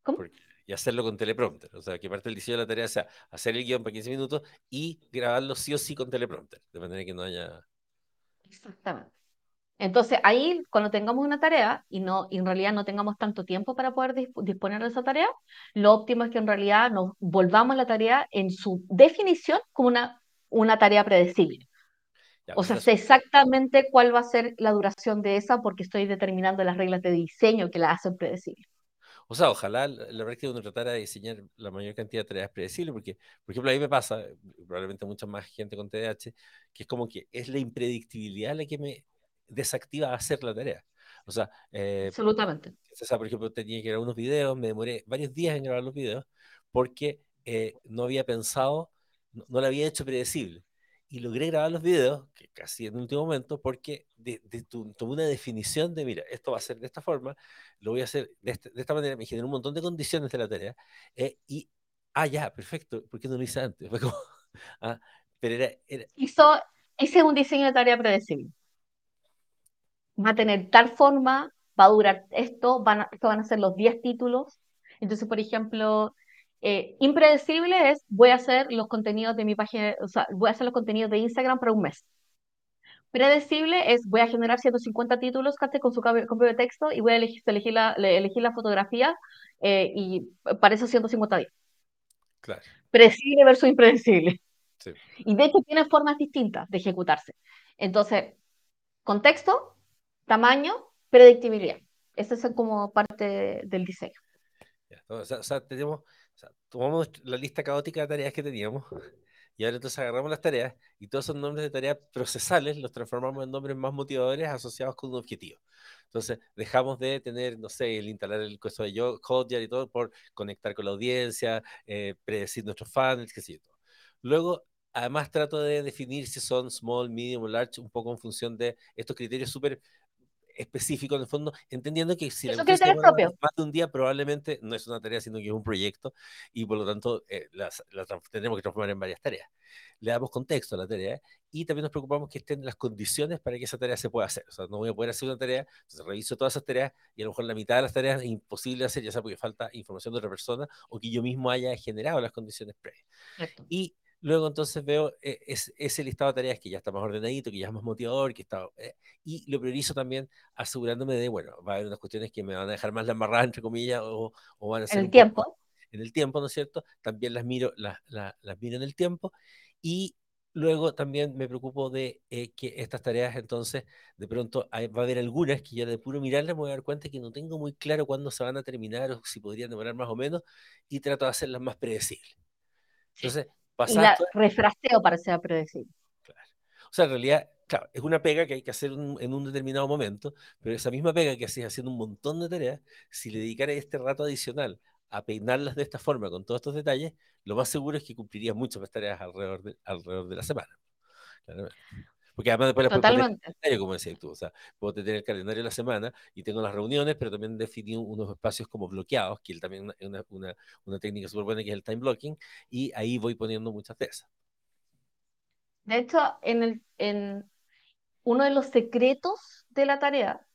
¿cómo? y hacerlo con teleprompter. O sea, que parte del diseño de la tarea sea hacer el guion para 15 minutos y grabarlo sí o sí con teleprompter, de manera que no haya... Exactamente. Entonces, ahí, cuando tengamos una tarea y, no, y en realidad no tengamos tanto tiempo para poder disp- disponer de esa tarea, lo óptimo es que en realidad nos volvamos la tarea en su definición como una, una tarea predecible. O pues sea, sé exactamente cuál va a ser la duración de esa porque estoy determinando las reglas de diseño que la hacen predecible. O sea, ojalá la, que uno tratara de diseñar la mayor cantidad de tareas predecibles, porque, por ejemplo, a mí me pasa, probablemente mucha más gente con TDAH, que es como que es la impredictibilidad la que me desactiva a hacer la tarea. O sea, eh, Absolutamente. o sea, por ejemplo, tenía que grabar unos videos, me demoré varios días en grabar los videos porque eh, no había pensado, no, no lo había hecho predecible. Y logré grabar los videos, que casi en el último momento, porque de, de una definición de, mira, esto va a ser de esta forma, lo voy a hacer de, este, de esta manera, me generó un montón de condiciones de la tarea, eh, y, ah, ya, perfecto, ¿por qué no lo hice antes? Fue como, ah, pero era, era, Eso, ese es un diseño de tarea predecible. Va a tener tal forma, va a durar esto, van a, esto van a ser los 10 títulos. Entonces, por ejemplo, eh, impredecible es, voy a hacer los contenidos de mi página, o sea, voy a hacer los contenidos de Instagram para un mes. Predecible es, voy a generar 150 títulos ¿cachai? con su cambio cambio de texto y voy a elegir, elegir la, elegir la fotografía eh, y para esos 150 días. claro, Predecible versus impredecible. sí. Y de hecho tienen formas distintas de ejecutarse. Entonces, contexto, tamaño, predictibilidad. Esas son como parte del diseño. Ya, o sea, o sea, tenemos, tomamos la lista caótica de tareas que teníamos y ahora entonces agarramos las tareas y todos esos nombres de tareas procesales los transformamos en nombres más motivadores asociados con un objetivo. Entonces dejamos de tener, no sé, el instalar el costo de yo, Hotjar y todo por conectar con la audiencia, eh, predecir nuestros fans, qué sé yo. Luego, además trato de definir si son small, medium o large, un poco en función de estos criterios súper específico en el fondo, entendiendo que si la propio. más de un día, probablemente no es una tarea, sino que es un proyecto y por lo tanto eh, las tendremos que transformar en varias tareas. Le damos contexto a la tarea y también nos preocupamos que estén las condiciones para que esa tarea se pueda hacer. O sea, no voy a poder hacer una tarea, entonces reviso todas esas tareas y a lo mejor la mitad de las tareas es imposible hacer, ya sea porque falta información de otra persona o que yo mismo haya generado las condiciones previas. Correcto. Y luego entonces veo eh, es, ese listado de tareas que ya está más ordenadito, que ya es más motivador, que está, eh, y lo priorizo también asegurándome de, bueno, va a haber unas cuestiones que me van a dejar más la embarrada, entre comillas, o, o van a ser En el tiempo. poco en el tiempo, ¿no es cierto? También las miro, las, las, las miro en el tiempo, y luego también me preocupo de eh, que estas tareas, entonces, de pronto hay, va a haber algunas que ya de puro mirarlas me voy a dar cuenta que no tengo muy claro cuándo se van a terminar o si podrían demorar más o menos, y trato de hacerlas más predecibles. Entonces, Y la refraseo para ser predecible. Claro. O sea, en realidad, claro, es una pega que hay que hacer un, en un determinado momento, pero esa misma pega que haces haciendo un montón de tareas, si le dedicara este rato adicional a peinarlas de esta forma, con todos estos detalles, lo más seguro es que cumplirías muchas más tareas alrededor de, alrededor de la semana. Claramente. Porque además después las puedes poner en el Totalmente. calendario, como decías tú. O sea, puedo tener el calendario de la semana y tengo las reuniones, pero también definí unos espacios como bloqueados, que también es una, una, una técnica súper buena que es el time blocking, y ahí voy poniendo muchas de esas. De hecho, en, el, en uno de los secretos de la tarea,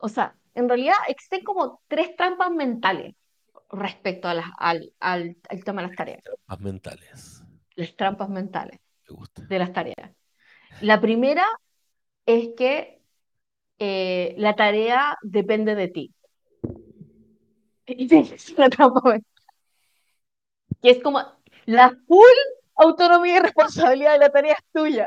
o sea, en realidad existen como tres trampas mentales respecto a las, al, al, al tema de las tareas, Trampas mentales. las trampas mentales Me gusta. de las tareas. La primera es que eh, la tarea depende de ti. Es una trampa. Que es como la full autonomía y responsabilidad de la tarea es tuya.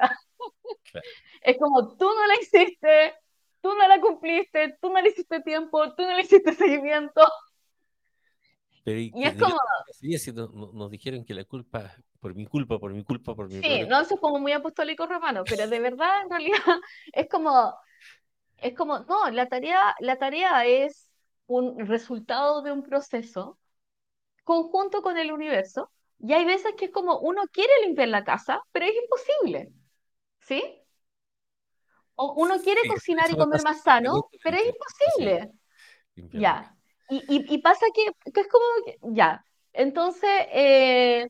Claro. Es como tú no la hiciste, tú no la cumpliste, tú no le hiciste tiempo, tú no le hiciste seguimiento. Pero ¿y Y es como, nos dijeron que la culpa, por mi culpa, por mi culpa, por mi sí, propia no, eso es como muy apostólico romano, pero de verdad, en realidad, es como, es como, no, la tarea, la tarea es un resultado de un proceso conjunto con el universo, y hay veces que es como uno quiere limpiar la casa, pero es imposible, ¿sí? O uno quiere Sí, cocinar y comer más sano, pero es. Imposible. Ya. Y, y, y pasa que, que es como, ya. Entonces, eh,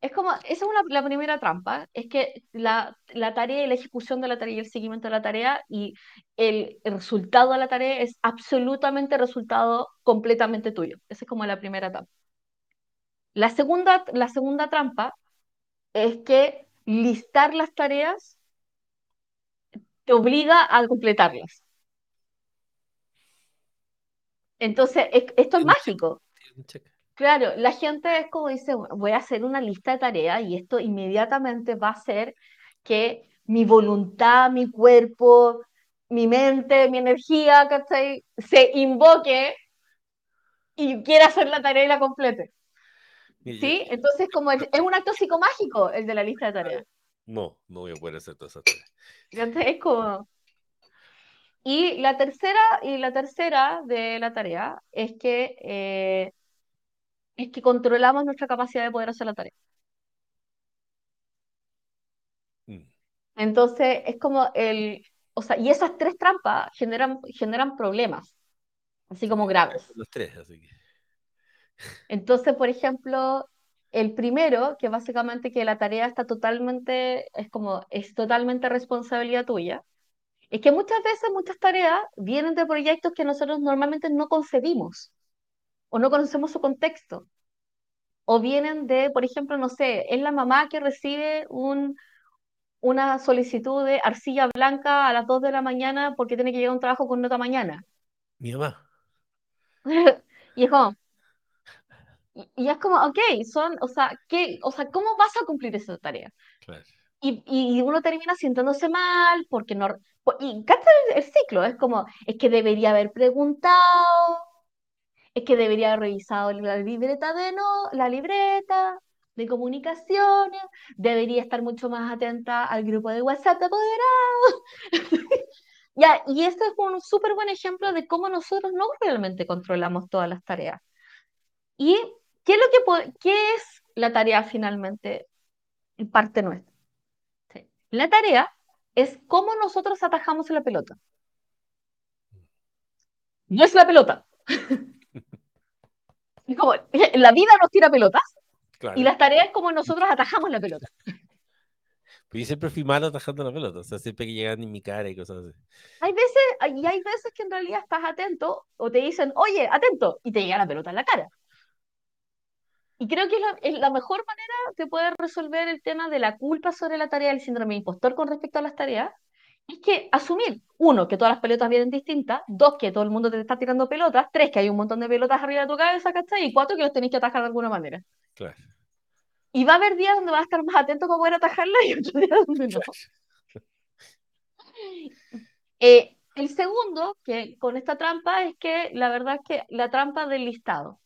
es como, esa es una, la primera trampa, es que la, la tarea y la ejecución de la tarea y el seguimiento de la tarea y el, el resultado de la tarea es absolutamente resultado completamente tuyo. Esa es como la primera trampa. La segunda, la segunda trampa es que listar las tareas te obliga a completarlas. Entonces, es- esto es mágico. Claro, la gente es como dice, "Bueno, voy a hacer una lista de tareas y esto inmediatamente va a hacer que mi voluntad, mi cuerpo, mi mente, mi energía, ¿cachai? Se invoque y quiera hacer la tarea y la complete. Yo- ¿Sí? Entonces, como el- es un acto psicomágico el de la lista de tareas. no, no voy a poder hacer todas esas tareas. ¿cachai? Es como... Y la tercera, y la tercera de la tarea es que, eh, es que controlamos nuestra capacidad de poder hacer la tarea. Mm, Entonces, es como el, o sea, y esas tres trampas generan, generan problemas, así como graves. Los tres, así que. Entonces, por ejemplo, el primero, que básicamente que la tarea está totalmente, es como, es totalmente responsabilidad tuya, es que muchas veces muchas tareas vienen de proyectos que nosotros normalmente no concebimos o no conocemos su contexto. O vienen de, por ejemplo, no sé, es la mamá que recibe un, una solicitud de arcilla blanca a las 2 de la mañana porque tiene que llegar a un trabajo con nota mañana. Mi mamá, Y es como, y, es como, ok, son, o sea, ¿qué, o sea, ¿cómo vas a cumplir esa tarea? claro. Y, y uno termina sintiéndose mal porque no, y cacha el, el ciclo, es como, es que debería haber preguntado, es que debería haber revisado la libreta de no, la libreta de comunicaciones, debería estar mucho más atenta al grupo de WhatsApp de apoderados. Ya, y este es un súper buen ejemplo de cómo nosotros no realmente controlamos todas las tareas. ¿Y qué es lo que qué es la tarea finalmente? Parte nuestra. Sí. La tarea es cómo nosotros atajamos la pelota. No es la pelota. Es como, la vida nos tira pelotas Claro. y las tareas es como nosotros atajamos la pelota. Pero yo siempre fui malo atajando la pelota, o sea, siempre que llegaban en mi cara y cosas así. Hay veces, y hay veces que en realidad estás atento o te dicen, oye, atento, y te llega la pelota en la cara. Y creo que es la, es la mejor manera de poder resolver el tema de la culpa sobre la tarea del síndrome de impostor con respecto a las tareas, es que asumir, uno, que todas las pelotas vienen distintas, dos, que todo el mundo te está tirando pelotas, tres, que hay un montón de pelotas arriba de tu cabeza, ¿cachai? Y cuatro, que los tenés que atajar de alguna manera. Claro. Y va a haber días donde vas a estar más atento para poder atajarla y otros días donde no. Eh, el segundo, que con esta trampa, es que la verdad es que la trampa del listado.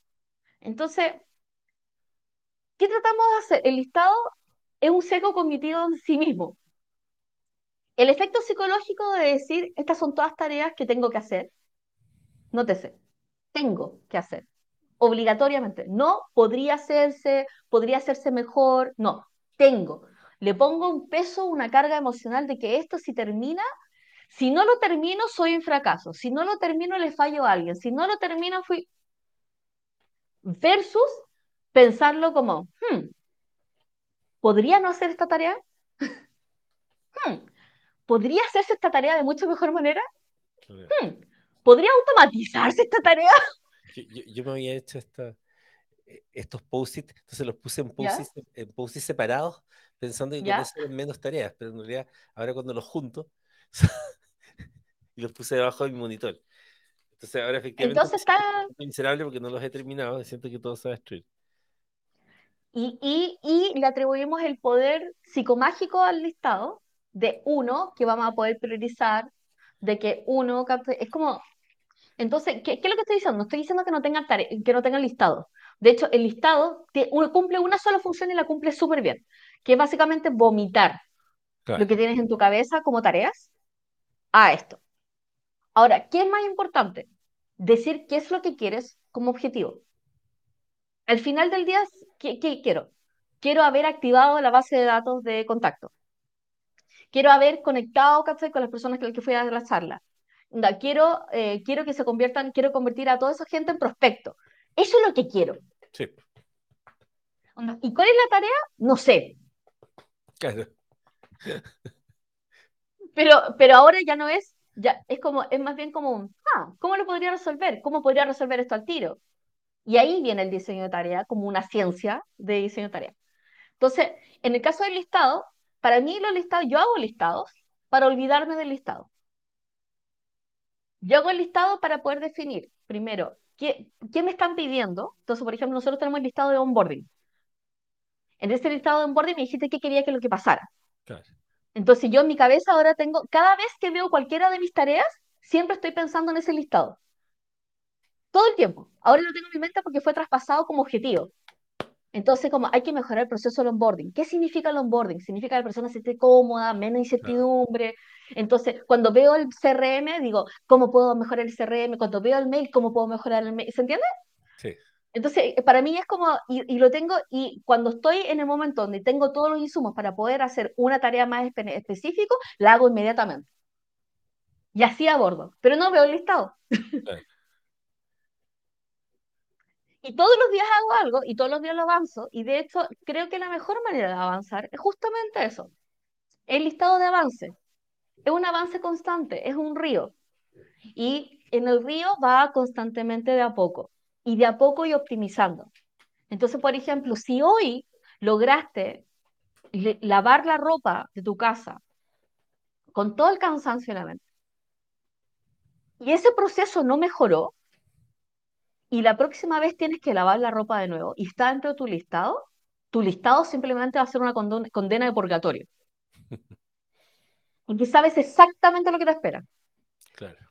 Entonces, ¿qué tratamos de hacer? El listado es un seco cognitivo en sí mismo. El efecto psicológico de decir, estas son todas tareas que tengo que hacer, no te sé, tengo que hacer, obligatoriamente. No podría hacerse, podría hacerse mejor, no, tengo. Le pongo un peso, una carga emocional de que esto si termina, si no lo termino soy un fracaso, si no lo termino le fallo a alguien, si no lo termino fui... Versus pensarlo como, hmm, ¿podría no hacer esta tarea? Hmm, ¿podría hacerse esta tarea de mucho mejor manera? claro. Hmm, ¿podría automatizarse esta tarea? Yo, yo- yo me había hecho esta, eh, estos post-it, entonces los puse en post-it en post-it separados, pensando que con ¿Ya? eso eran menos tareas, pero en realidad ahora cuando los junto y los puse debajo de mi monitor. Entonces ahora efectivamente Entonces está, miserable porque no los he terminado siento que todo se va a destruir. y, y, y le atribuimos el poder psicomágico al listado de uno, que vamos a poder priorizar, de que uno, es como, entonces, ¿qué, qué es lo que estoy diciendo? No estoy diciendo que no tengan tare- que no tengan listado. De hecho, el listado tie- uno cumple una sola función y la cumple súper bien, que es básicamente vomitar lo que tienes en tu cabeza como tareas a esto. Ahora, ¿qué es más importante? Decir qué es lo que quieres como objetivo. Al final del día, ¿qué, qué quiero? Quiero haber activado la base de datos de contacto. Quiero haber conectado ¿cachai? con las personas con las que fui a la charla. Quiero, eh, quiero que se conviertan, quiero convertir a toda esa gente en prospecto. Eso es lo que quiero. sí, ¿Y cuál es la tarea? No sé. claro, Pero, pero ahora ya no es, ya es como, es más bien como un, ah, ¿cómo lo podría resolver? ¿Cómo podría resolver esto al tiro? Y ahí viene el diseño de tarea como una ciencia de diseño de tarea. Entonces, en el caso del listado, para mí los listados, yo hago listados para olvidarme del listado. Yo hago el listado para poder definir, primero, ¿qué, qué me están pidiendo? Entonces, por ejemplo, nosotros tenemos el listado de onboarding. En ese listado de onboarding me dijiste qué quería que lo que pasara. claro, Entonces, yo en mi cabeza ahora tengo, cada vez que veo cualquiera de mis tareas, siempre estoy pensando en ese listado. Todo el tiempo. Ahora lo tengo en mi mente porque fue traspasado como objetivo. Entonces, como hay que mejorar el proceso del onboarding. ¿Qué significa el onboarding? Significa que la persona se esté cómoda, menos incertidumbre. Entonces, cuando veo el CRM, digo, ¿cómo puedo mejorar el CRM? Cuando veo el mail, ¿cómo puedo mejorar el mail? ¿Se entiende? sí, Entonces, eh, para mí es como, y, y lo tengo, y cuando estoy en el momento donde tengo todos los insumos para poder hacer una tarea más espe- específica, la hago inmediatamente. Y así abordo, pero no veo el listado. claro, Y todos los días hago algo y todos los días lo avanzo. Y de hecho, creo que la mejor manera de avanzar es justamente eso, el listado de avance. Es un avance constante, es un río. Y en el río va constantemente de a poco. Y de a poco y optimizando. Entonces, por ejemplo, si hoy lograste lavar la ropa de tu casa con todo el cansancio en la mente, y ese proceso no mejoró, y la próxima vez tienes que lavar la ropa de nuevo y está dentro de tu listado, tu listado simplemente va a ser una condena de purgatorio. Porque sabes exactamente lo que te espera. claro,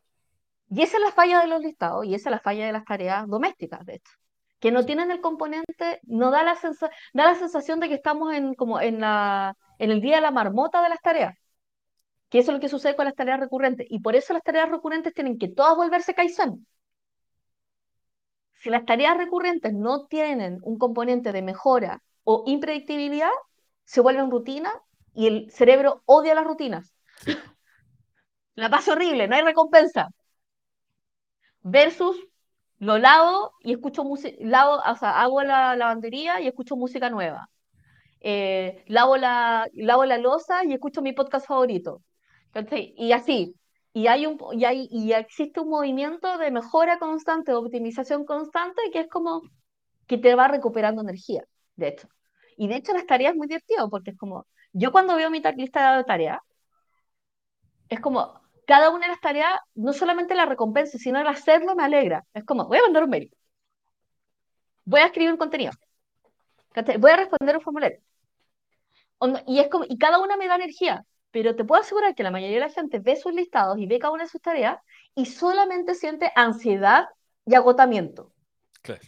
Y esa es la falla de los listados y esa es la falla de las tareas domésticas, de hecho. Que no tienen el componente, no da la, sensa- da la sensación de que estamos en, como en, la, en el día de la marmota de las tareas. Que eso es lo que sucede con las tareas recurrentes. Y por eso las tareas recurrentes tienen que todas volverse Kaizen. Si las tareas recurrentes no tienen un componente de mejora o impredictibilidad, se vuelven rutina y el cerebro odia las rutinas. sí, La pasa horrible, no hay recompensa. Versus lo lavo y escucho música, o sea, hago la lavandería y escucho música nueva. Eh, lavo la, lavo la loza y escucho mi podcast favorito. ¿Cachai? Y así. Y hay un, y hay, y existe un movimiento de mejora constante, de optimización constante, que es como que te va recuperando energía, de hecho. Y de hecho las tareas es muy divertido, porque es como, yo cuando veo mi ta- lista de tareas, es como, cada una de las tareas, no solamente la recompensa, sino el hacerlo me alegra. Es como, voy a mandar un mail, voy a escribir un contenido, voy a responder un formulario. Y, es como, y cada una me da energía, pero te puedo asegurar que la mayoría de la gente ve sus listados y ve cada una de sus tareas y solamente siente ansiedad y agotamiento. claro.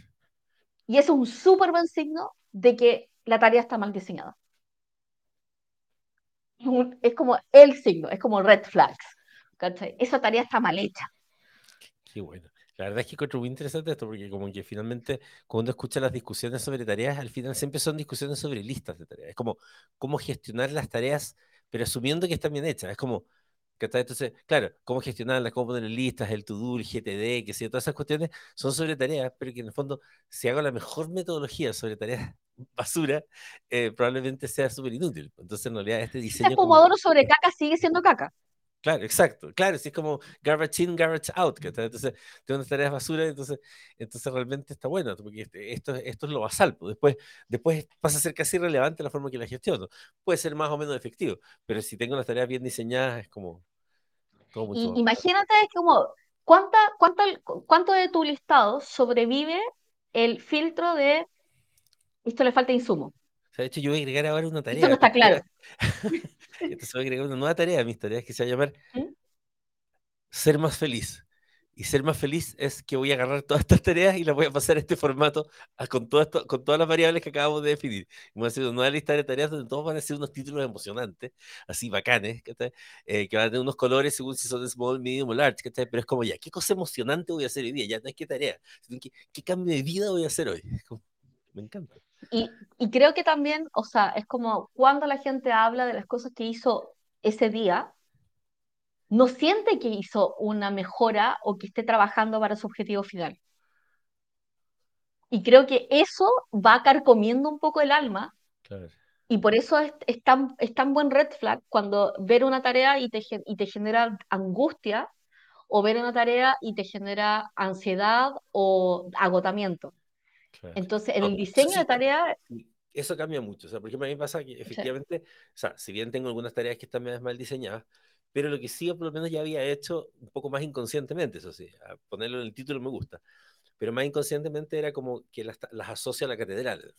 Y eso es un súper buen signo de que la tarea está mal diseñada. Es como el signo, es como red flags. ¿cachai? Esa tarea está mal hecha. Qué bueno. La verdad es que encuentro muy interesante esto, porque como que finalmente cuando uno escucha las discusiones sobre tareas, al final siempre son discusiones sobre listas de tareas. Es como cómo gestionar las tareas, pero asumiendo que están bien hechas. Es como, que está, entonces, claro, cómo gestionarlas, cómo poner listas, el to-do, el GTD, que yo, todas esas cuestiones son sobre tareas, pero que en el fondo, si hago la mejor metodología sobre tareas basura, eh, probablemente sea súper inútil. Entonces, en realidad, este ese diseño como pomodoro sobre caca sigue siendo caca. Claro, exacto. Claro, si es como garbage in, garbage out, ¿cachai? Entonces, tengo unas tareas basura, entonces, entonces realmente está bueno, porque este- esto, esto es lo basal. pues. Después, después pasa a ser casi irrelevante la forma que la gestiono. Puede ser más o menos efectivo, pero si tengo las tareas bien diseñadas, es como todo mucho Y imagínate es como, ¿cuánta, cuánto, ¿cuánto de tu listado sobrevive el filtro de esto le falta insumo? O sea, de hecho, yo voy a agregar ahora una tarea no a mis está claro. Entonces voy a agregar una nueva tarea a mis tareas que se va a llamar ¿Mm? ser más feliz. Y ser más feliz es que voy a agarrar todas estas tareas y las voy a pasar a este formato con, todo esto, con todas las variables que acabamos de definir. Voy a hacer una nueva lista de tareas donde todos van a ser unos títulos emocionantes, así bacanes, eh, que van a tener unos colores según si son small, medium o large, pero es como ya, ¿qué cosa emocionante voy a hacer hoy día? Ya no es qué tarea, sino ¿qué, qué cambio de vida voy a hacer hoy? Me encanta. Y, y creo que también, o sea, es como cuando la gente habla de las cosas que hizo ese día, no siente que hizo una mejora o que esté trabajando para su objetivo final. Y creo que eso va carcomiendo un poco el alma. Claro. Y por eso es, es, tan, es tan buen red flag cuando ver una tarea y te, y te genera angustia o ver una tarea y te genera ansiedad o agotamiento. Claro. Entonces, en el diseño de tarea... Eso cambia mucho. O sea, por ejemplo, a mí me pasa que efectivamente, sí. o sea, si bien tengo algunas tareas que están mal diseñadas, pero lo que sí por lo menos ya había hecho un poco más inconscientemente, eso sí, a ponerlo en el título me gusta, pero más inconscientemente era como que las, las asocia a la catedral.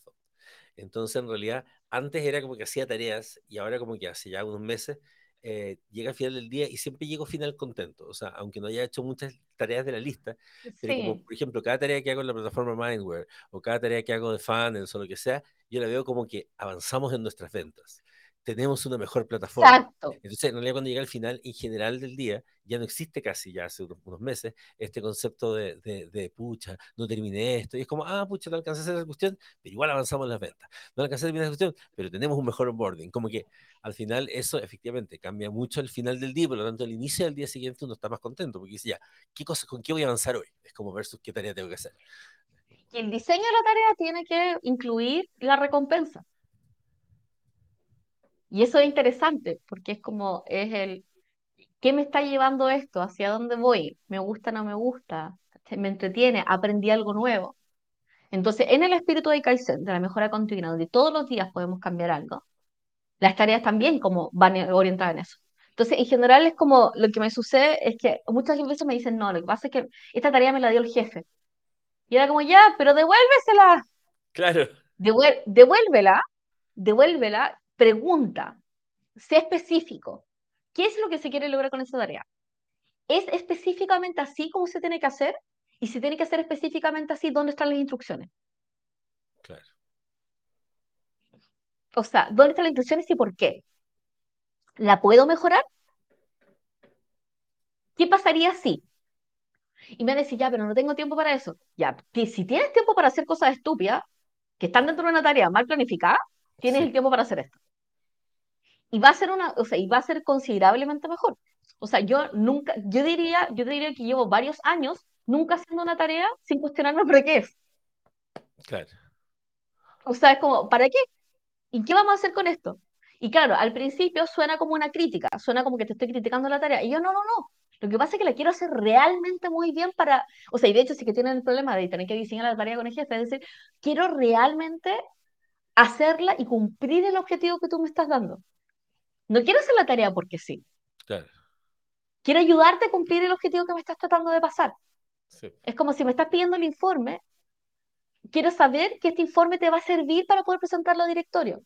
Entonces, en realidad, antes era como que hacía tareas y ahora como que hace ya unos meses eh, llega al final del día y siempre llego final contento. O sea, aunque no haya hecho muchas tareas de la lista, pero como por ejemplo, cada tarea que hago en la plataforma Mindware o cada tarea que hago de Funnels o lo que sea, yo la veo como que avanzamos en nuestras ventas tenemos una mejor plataforma. Exacto. Entonces, en realidad, cuando llega al final, en general del día, ya no existe casi, ya hace unos, unos meses, este concepto de, de, de, pucha, no terminé esto. Y es como, ah, pucha, no alcancé a hacer la cuestión, pero igual avanzamos en las ventas. No alcancé a terminar la cuestión, pero tenemos un mejor onboarding. Como que al final eso efectivamente cambia mucho al final del día, por lo tanto, al inicio del día siguiente uno está más contento, porque dice, ya, ¿qué cosa, ¿con qué voy a avanzar hoy? Es como versus qué tarea tengo que hacer. Y el diseño de la tarea tiene que incluir la recompensa. Y eso es interesante, porque es como, es el, ¿qué me está llevando esto? ¿Hacia dónde voy? ¿Me gusta, no me gusta? ¿Me entretiene? ¿Aprendí algo nuevo? Entonces, en el espíritu de Kaizen, de la mejora continua, donde todos los días podemos cambiar algo, las tareas también como van orientadas en eso. Entonces, en general es como, lo que me sucede es que muchas veces me dicen, no, lo que pasa es que esta tarea me la dio el jefe. Y era como, ya, pero devuélvesela. Claro. Devuel, devuélvela, devuélvela pregunta, sé específico. ¿Qué es lo que se quiere lograr con esa tarea? ¿Es específicamente así como se tiene que hacer? Y si tiene que hacer específicamente así, ¿dónde están las instrucciones? Claro. O sea, ¿dónde están las instrucciones y por qué? ¿La puedo mejorar? ¿Qué pasaría si? Y me decía, ya, pero no tengo tiempo para eso. Ya, si tienes tiempo para hacer cosas estúpidas que están dentro de una tarea mal planificada, tienes sí. el tiempo para hacer esto. Y va a ser una, o sea, y va a ser considerablemente mejor. O sea, yo nunca, yo diría, yo diría que llevo varios años nunca haciendo una tarea sin cuestionarme por qué es. Claro. O sea, es como, ¿para qué? ¿Y qué vamos a hacer con esto? Y claro, al principio suena como una crítica, suena como que te estoy criticando la tarea. Y yo, no, no, no. Lo que pasa es que la quiero hacer realmente muy bien para, o sea, y de hecho sí que tienen el problema de tener que diseñar la tarea con el jefe, es decir, quiero realmente hacerla y cumplir el objetivo que tú me estás dando. No quiero hacer la tarea porque sí. Claro. Quiero ayudarte a cumplir el objetivo que me estás tratando de pasar. Sí. Es como si me estás pidiendo el informe, quiero saber que este informe te va a servir para poder presentarlo al directorio.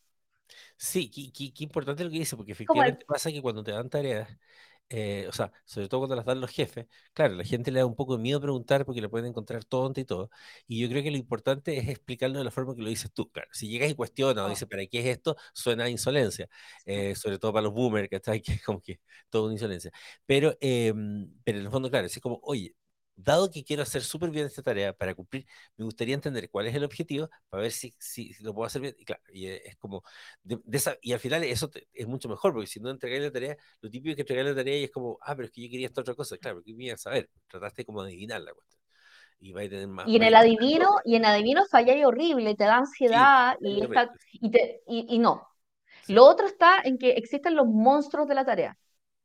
Sí, qué, qué, qué importante lo que dice, porque efectivamente el... pasa que cuando te dan tareas, eh, o sea, sobre todo cuando las dan los jefes, claro, la gente le da un poco de miedo preguntar porque le pueden encontrar tonta y todo. Y yo creo que lo importante es explicarlo de la forma que lo dices tú. Claro, si llegas y cuestionas o dices, ¿para qué es esto? Suena a insolencia, eh, sobre todo para los boomers, que está aquí, como que todo una insolencia. Pero, eh, pero en el fondo, claro, es como, oye, dado que quiero hacer súper bien esta tarea para cumplir, me gustaría entender cuál es el objetivo para ver si, si, si lo puedo hacer bien. Y claro, y es como, de, de esa, y al final eso te, es mucho mejor, porque si no entregáis la tarea, lo típico es que entregáis la tarea y es como, ah, pero es que yo quería esta otra cosa. Claro, porque iba a saber, trataste como de adivinar la cuestión. Y, va a tener más, y en el adivino, y en adivino falláis horrible, te da ansiedad sí, y, está, y, te, y, y no. Sí. Lo otro está en que existen los monstruos de la tarea.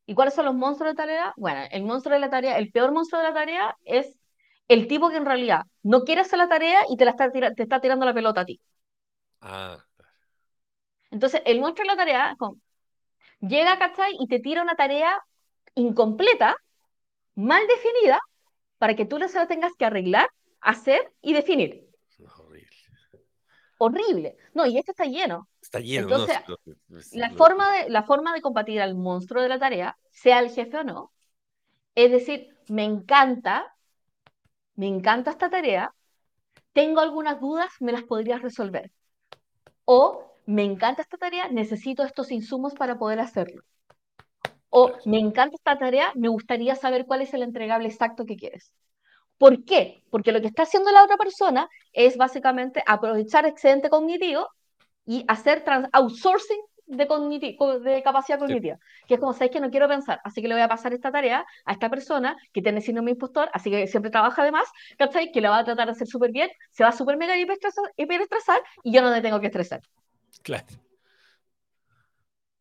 ¿Y cuáles son los monstruos de la tarea? Bueno, el monstruo de la tarea, el peor monstruo de la tarea es el tipo que en realidad no quiere hacer la tarea y te, la está, te está tirando la pelota a ti. Ah. Entonces, el monstruo de la tarea con, llega, ¿cachai? Y te tira una tarea incompleta, mal definida, para que tú la tengas que arreglar, hacer y definir. Horrible. Horrible. No, y esto está lleno. Está lleno. Entonces, no, la, forma de, la forma de combatir al monstruo de la tarea, sea el jefe o no, Es decir, me encanta, me encanta esta tarea, tengo algunas dudas, me las podrías resolver. O me encanta esta tarea, necesito estos insumos para poder hacerlo. O me encanta esta tarea, me gustaría saber cuál es el entregable exacto que quieres. ¿Por qué? Porque lo que está haciendo la otra persona es básicamente aprovechar excedente cognitivo y hacer outsourcing de, de capacidad cognitiva. Que es como, sabéis que no quiero pensar, así que le voy a pasar esta tarea a esta persona que tiene síndrome impostor, así que siempre trabaja de más, ¿cachai? Que la va a tratar de hacer súper bien, se va a súper mega hiperestresar, y yo no me tengo que estresar. Claro.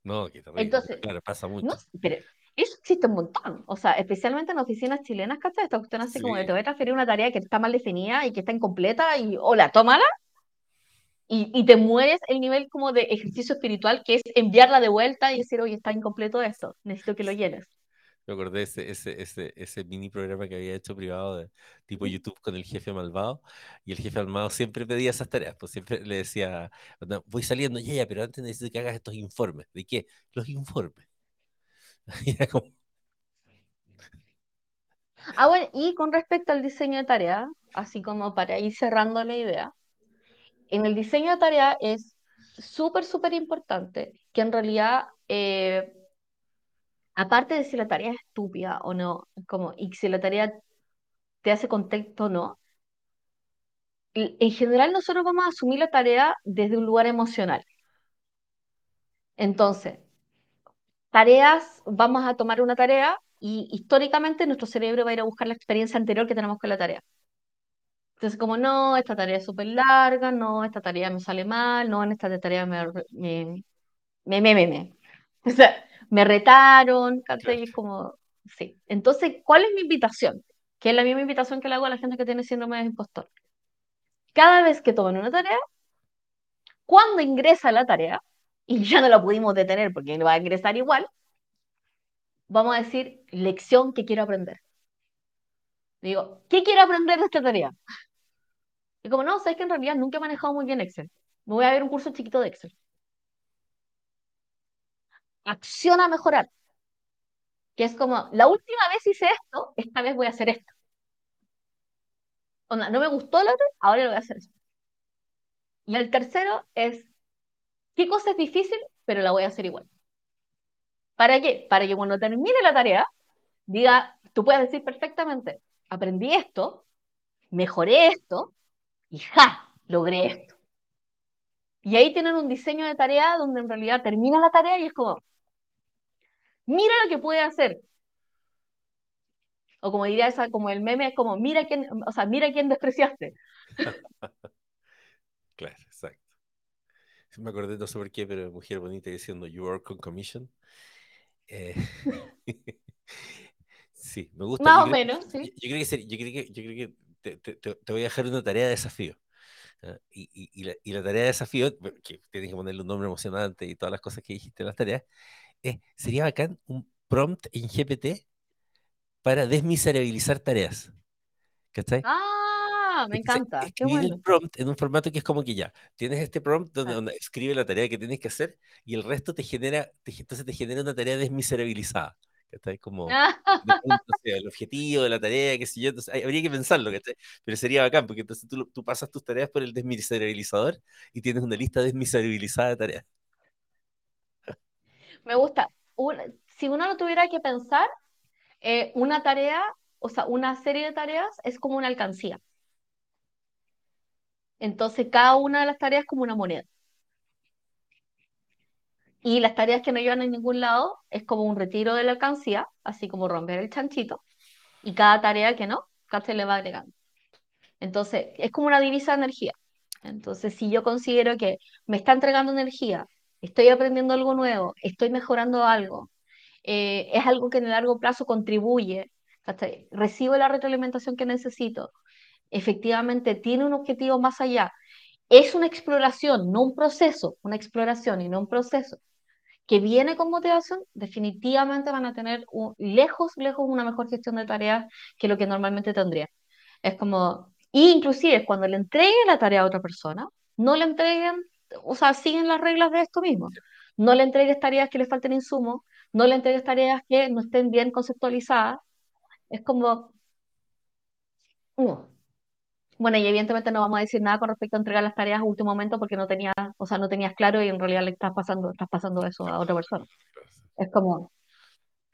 No, qué terrible. Entonces, claro, pasa mucho. No, pero eso existe un montón. O sea, especialmente en oficinas chilenas, ¿cachai? Esta cuestión así como de te voy a transferir una tarea que está mal definida y que está incompleta y hola, tómala. Y, y, te mueres el nivel como de ejercicio espiritual que es enviarla de vuelta y decir, oye, está incompleto esto, necesito que lo llenes. Me acordé ese, ese, ese, ese, mini programa que había hecho privado de tipo YouTube con el jefe malvado. Y el jefe malvado siempre pedía esas tareas. Pues siempre le decía, voy saliendo, ya, ya, pero antes necesito que hagas estos informes. ¿De qué? Los informes. Ah, bueno, y con respecto al diseño de tarea, así como para ir cerrando la idea, en el diseño de tarea es súper, súper importante que en realidad, eh, aparte de si la tarea es estúpida o no, como, y si la tarea te hace contexto o no, en general nosotros vamos a asumir la tarea desde un lugar emocional. Entonces, tareas, vamos a tomar una tarea y históricamente nuestro cerebro va a ir a buscar la experiencia anterior que tenemos con la tarea. Entonces, como no, esta tarea es súper larga, no, esta tarea me sale mal, no, en esta tarea me, me, me, me, me, O sea, me retaron, Es como, sí. Entonces, ¿cuál es mi invitación? Que es la misma invitación que le hago a la gente que tiene síndrome de impostor. Cada vez que tomen una tarea, cuando ingresa la tarea, y ya no la pudimos detener porque va a ingresar igual, vamos a decir lección que quiero aprender. Digo, ¿qué quiero aprender de esta tarea? Y como no, sabes que en realidad nunca he manejado muy bien Excel. Me voy a ver un curso chiquito de Excel. Acción a mejorar. Que es como, la última vez hice esto, esta vez voy a hacer esto. no me gustó la otra, ahora lo voy a hacer. Y el tercero es, ¿qué cosa es difícil, pero la voy a hacer igual? ¿Para qué? Para que cuando termine la tarea, diga, tú puedas decir perfectamente, aprendí esto, mejoré esto, y ¡ja! Logré esto. Y ahí tienen un diseño de tarea donde en realidad termina la tarea y es como, mira lo que puede hacer. O como diría esa, como el meme, es como, mira quién, o sea, mira quién despreciaste. claro, exacto. Me acordé, no sé por qué, pero mujer bonita diciendo, you work on commission. Eh, sí, me gusta. Más o menos, sí. Yo, creo que, yo creo que, yo creo que te, te, voy a dejar una tarea de desafío. Y, y, y, la, y, la, tarea de desafío, que tienes que ponerle un nombre emocionante y todas las cosas que dijiste en las tareas, es, sería bacán un prompt en GPT para desmiserabilizar tareas. ¿Cachai? Ah, me encanta. Escribir el prompt en un formato que es como que ya, tienes este prompt donde, donde escribe la tarea que tienes que hacer y el resto te genera, te, entonces te genera una tarea desmiserabilizada. ¿Cachai? Como el objetivo de la tarea, qué sé yo, entonces habría que pensarlo, ¿cachai? Pero sería bacán, porque entonces tú, tú pasas tus tareas por el desmiserabilizador y tienes una lista desmiserabilizada de tareas. Me gusta. si uno no tuviera que pensar, eh, una tarea, o sea, una serie de tareas es como una alcancía. Entonces, cada una de las tareas es como una moneda. Y las tareas que no llevan a ningún lado es como un retiro de la alcancía, así como romper el chanchito. Y cada tarea que no, se le va agregando. Entonces, es como una divisa de energía. Entonces, si yo considero que me está entregando energía, estoy aprendiendo algo nuevo, estoy mejorando algo, eh, es algo que en el largo plazo contribuye, recibo la retroalimentación que necesito, efectivamente tiene un objetivo más allá, es una exploración, no un proceso, una exploración y no un proceso que viene con motivación, definitivamente van a tener lejos, lejos una mejor gestión de tareas que lo que normalmente tendría. Es como, inclusive cuando le entreguen la tarea a otra persona, no le entreguen, o sea, siguen las reglas de esto mismo. No le entregues tareas que le falten insumos, no le entregues tareas que no estén bien conceptualizadas, Es como, no. Bueno, y evidentemente no vamos a decir nada con respecto a entregar las tareas a último momento porque no tenías, o sea, no tenías claro y en realidad le estás pasando, estás pasando eso a otra persona. Es como,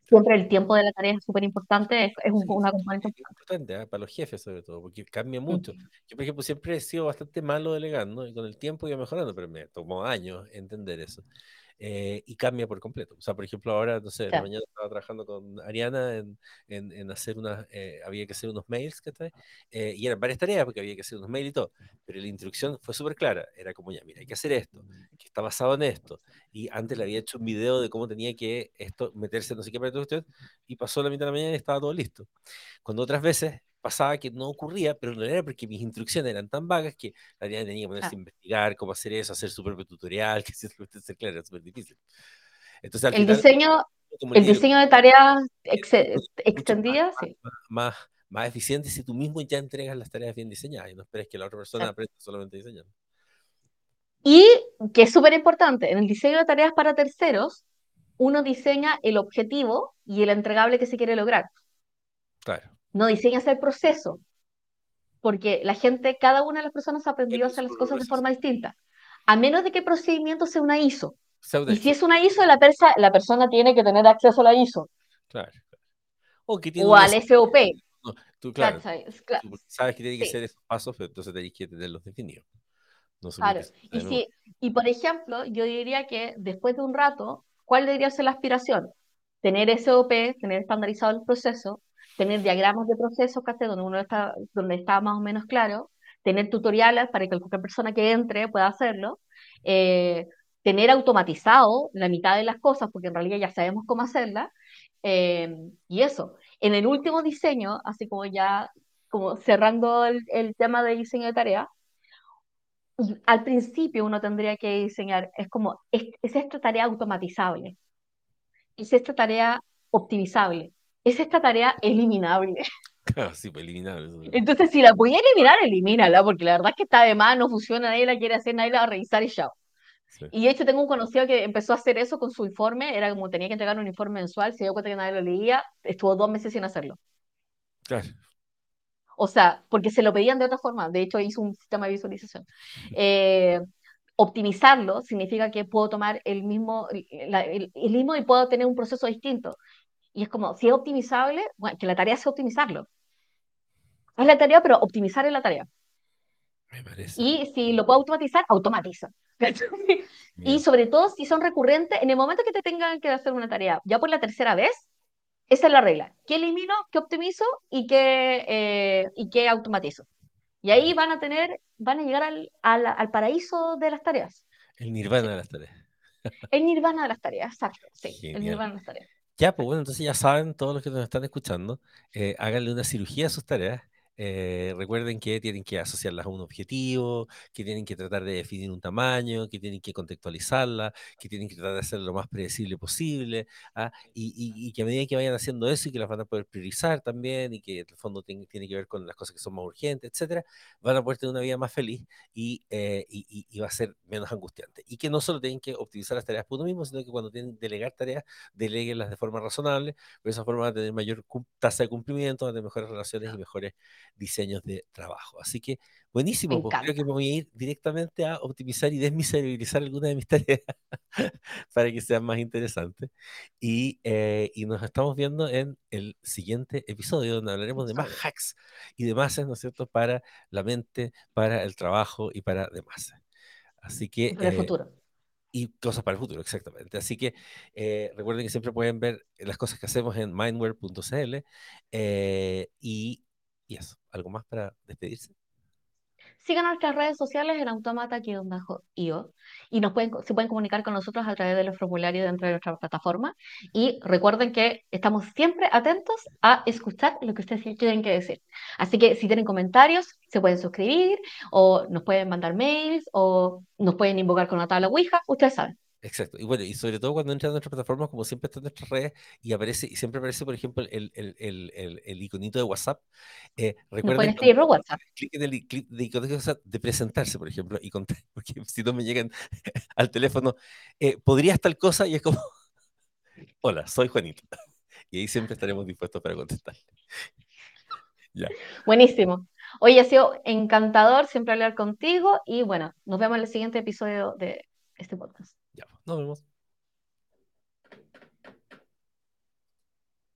siempre el tiempo de la tarea es súper importante, es, es un- Sí, una componente importante, ¿ah? Para los jefes sobre todo, porque cambia mucho. Yo, por ejemplo, siempre he sido bastante malo delegando y con el tiempo iba mejorando, pero me tomó años entender eso. Eh, y cambia por completo. O sea, por ejemplo, ahora, no sé, Claro. mañana estaba trabajando con Ariana en, en, en hacer unas, eh, había que hacer unos mails, ¿cachai? Eh, y eran varias tareas porque había que hacer unos mails y todo, pero la instrucción fue súper clara, era como, ya, mira, hay que hacer esto, que está basado en esto, y antes le había hecho un video de cómo tenía que esto meterse no sé qué para cuestión, y pasó la mitad de la mañana y estaba todo listo. Cuando otras veces pasaba que no ocurría, pero no era porque mis instrucciones eran tan vagas que la Ariana tenía que ponerse claro. a investigar cómo hacer eso, hacer su propio tutorial, que se claro, era súper difícil. Entonces al El final, diseño, el diseño de tareas mucho, mucho más, extendidas, sí. más, más, eficiente si tú mismo ya entregas las tareas bien diseñadas y no esperes que la otra persona aprenda solamente diseñando. Y que es súper importante, en el diseño de tareas para terceros, uno diseña el objetivo y el entregable que se quiere lograr. Claro. No diseñas el proceso, porque la gente, cada una de las personas ha aprendido a hacer las cosas de forma distinta, a menos de que el procedimiento sea una ISO. Y si es una ISO, la, persa- la persona tiene que tener acceso a la ISO claro. O que tiene o al SOP. ¿no? Tú, claro, ¿cachai? Es cla- tú sabes que tiene que Sí, ser esos pasos, pero entonces tenés que tenerlos definidos. No claro. Y, si, y por ejemplo, yo diría que después de un rato, ¿cuál debería ser la aspiración? Tener SOP, tener estandarizado el proceso, tener diagramas de procesos. Donde uno está, donde está más o menos claro, tener tutoriales para que cualquier persona que entre pueda hacerlo, eh, tener automatizado la mitad de las cosas, porque en realidad ya sabemos cómo hacerlas, eh, y eso. En el último diseño, así como ya como cerrando el, el tema de diseño de tarea, y al principio uno tendría que diseñar, es como, es, es esta tarea automatizable, es esta tarea optimizable, es esta tarea eliminable. Claro, sí, pues eliminar eso. Entonces, si la podía eliminar, elimínala, porque la verdad es que está de más, no funciona, nadie la quiere hacer, nadie la va a revisar y chao. Sí, Y de hecho tengo un conocido que empezó a hacer eso con su informe, era como tenía que entregar un informe mensual, se dio cuenta que nadie lo leía, estuvo dos meses sin hacerlo. claro. O sea, porque se lo pedían de otra forma, de hecho hizo un sistema de visualización. Eh, optimizarlo significa que puedo tomar el mismo, la- el, el mismo y puedo tener un proceso distinto. Y es como, si es optimizable, bueno, que la tarea sea optimizarlo. Es la tarea, pero optimizar es la tarea. Me parece. Y si lo puedo automatizar, automatiza. Y sobre todo si son recurrentes, en el momento que te tengan que hacer una tarea, ya por la tercera vez, esa es la regla. ¿Qué elimino, qué optimizo y qué, eh, y qué automatizo? Y ahí van a tener, van a llegar al, al, al paraíso de las tareas. El nirvana Sí. de las tareas. El nirvana de las tareas, exacto. Sí, el Genial. nirvana de las tareas. Ya, pues bueno, entonces ya saben, todos los que nos están escuchando, eh, háganle una cirugía a sus tareas. Eh, recuerden que tienen que asociarlas a un objetivo, que tienen que tratar de definir un tamaño, que tienen que contextualizarla, que tienen que tratar de hacerlo lo más predecible posible, ¿ah? y, y- y que a medida que vayan haciendo eso y que las van a poder priorizar también, y que el fondo tiene, tiene que ver con las cosas que son más urgentes, etcétera, van a poder tener una vida más feliz y, eh, y- va a ser menos angustiante. Y que no solo tienen que optimizar las tareas por uno mismo, sino que cuando tienen que delegar tareas, deleguenlas de forma razonable, de esa forma van a tener mayor tasa de cumplimiento, van a tener mejores relaciones y mejores diseños de trabajo. Así que buenísimo, pues creo que me voy a ir directamente a optimizar y desmiserabilizar algunas de mis tareas para que sean más interesantes. Y, eh, y nos estamos viendo en el siguiente episodio, donde hablaremos de más hacks y demás, ¿no es cierto?, para la mente, para el trabajo y para demás. Así que Para el eh, futuro. y cosas para el futuro, exactamente. Así que eh, recuerden que siempre pueden ver las cosas que hacemos en mindware.cl eh, y, y eso, ¿algo más para despedirse? Sigan nuestras redes sociales en automata-io y nos pueden, se pueden comunicar con nosotros a través de los formularios dentro de nuestra plataforma. Y recuerden que estamos siempre atentos a escuchar lo que ustedes tienen que decir. Así que si tienen comentarios, se pueden suscribir o nos pueden mandar mails o nos pueden invocar con la tabla Ouija, ustedes saben. Exacto. Y bueno, y sobre todo cuando entran a nuestra plataforma, como siempre está en nuestras redes y aparece, y siempre aparece, por ejemplo, el, el, el, el, iconito de WhatsApp, eh, recuerden por WhatsApp. clic en el clic de iconito de WhatsApp de presentarse, por ejemplo, y contar, porque si no me llegan al teléfono, eh, podrías tal cosa y es como, hola, soy Juanito. Y ahí siempre estaremos dispuestos para contestar. Ya, Buenísimo. Hoy ha sido encantador siempre hablar contigo y bueno, nos vemos en el siguiente episodio de este podcast. Nos vemos.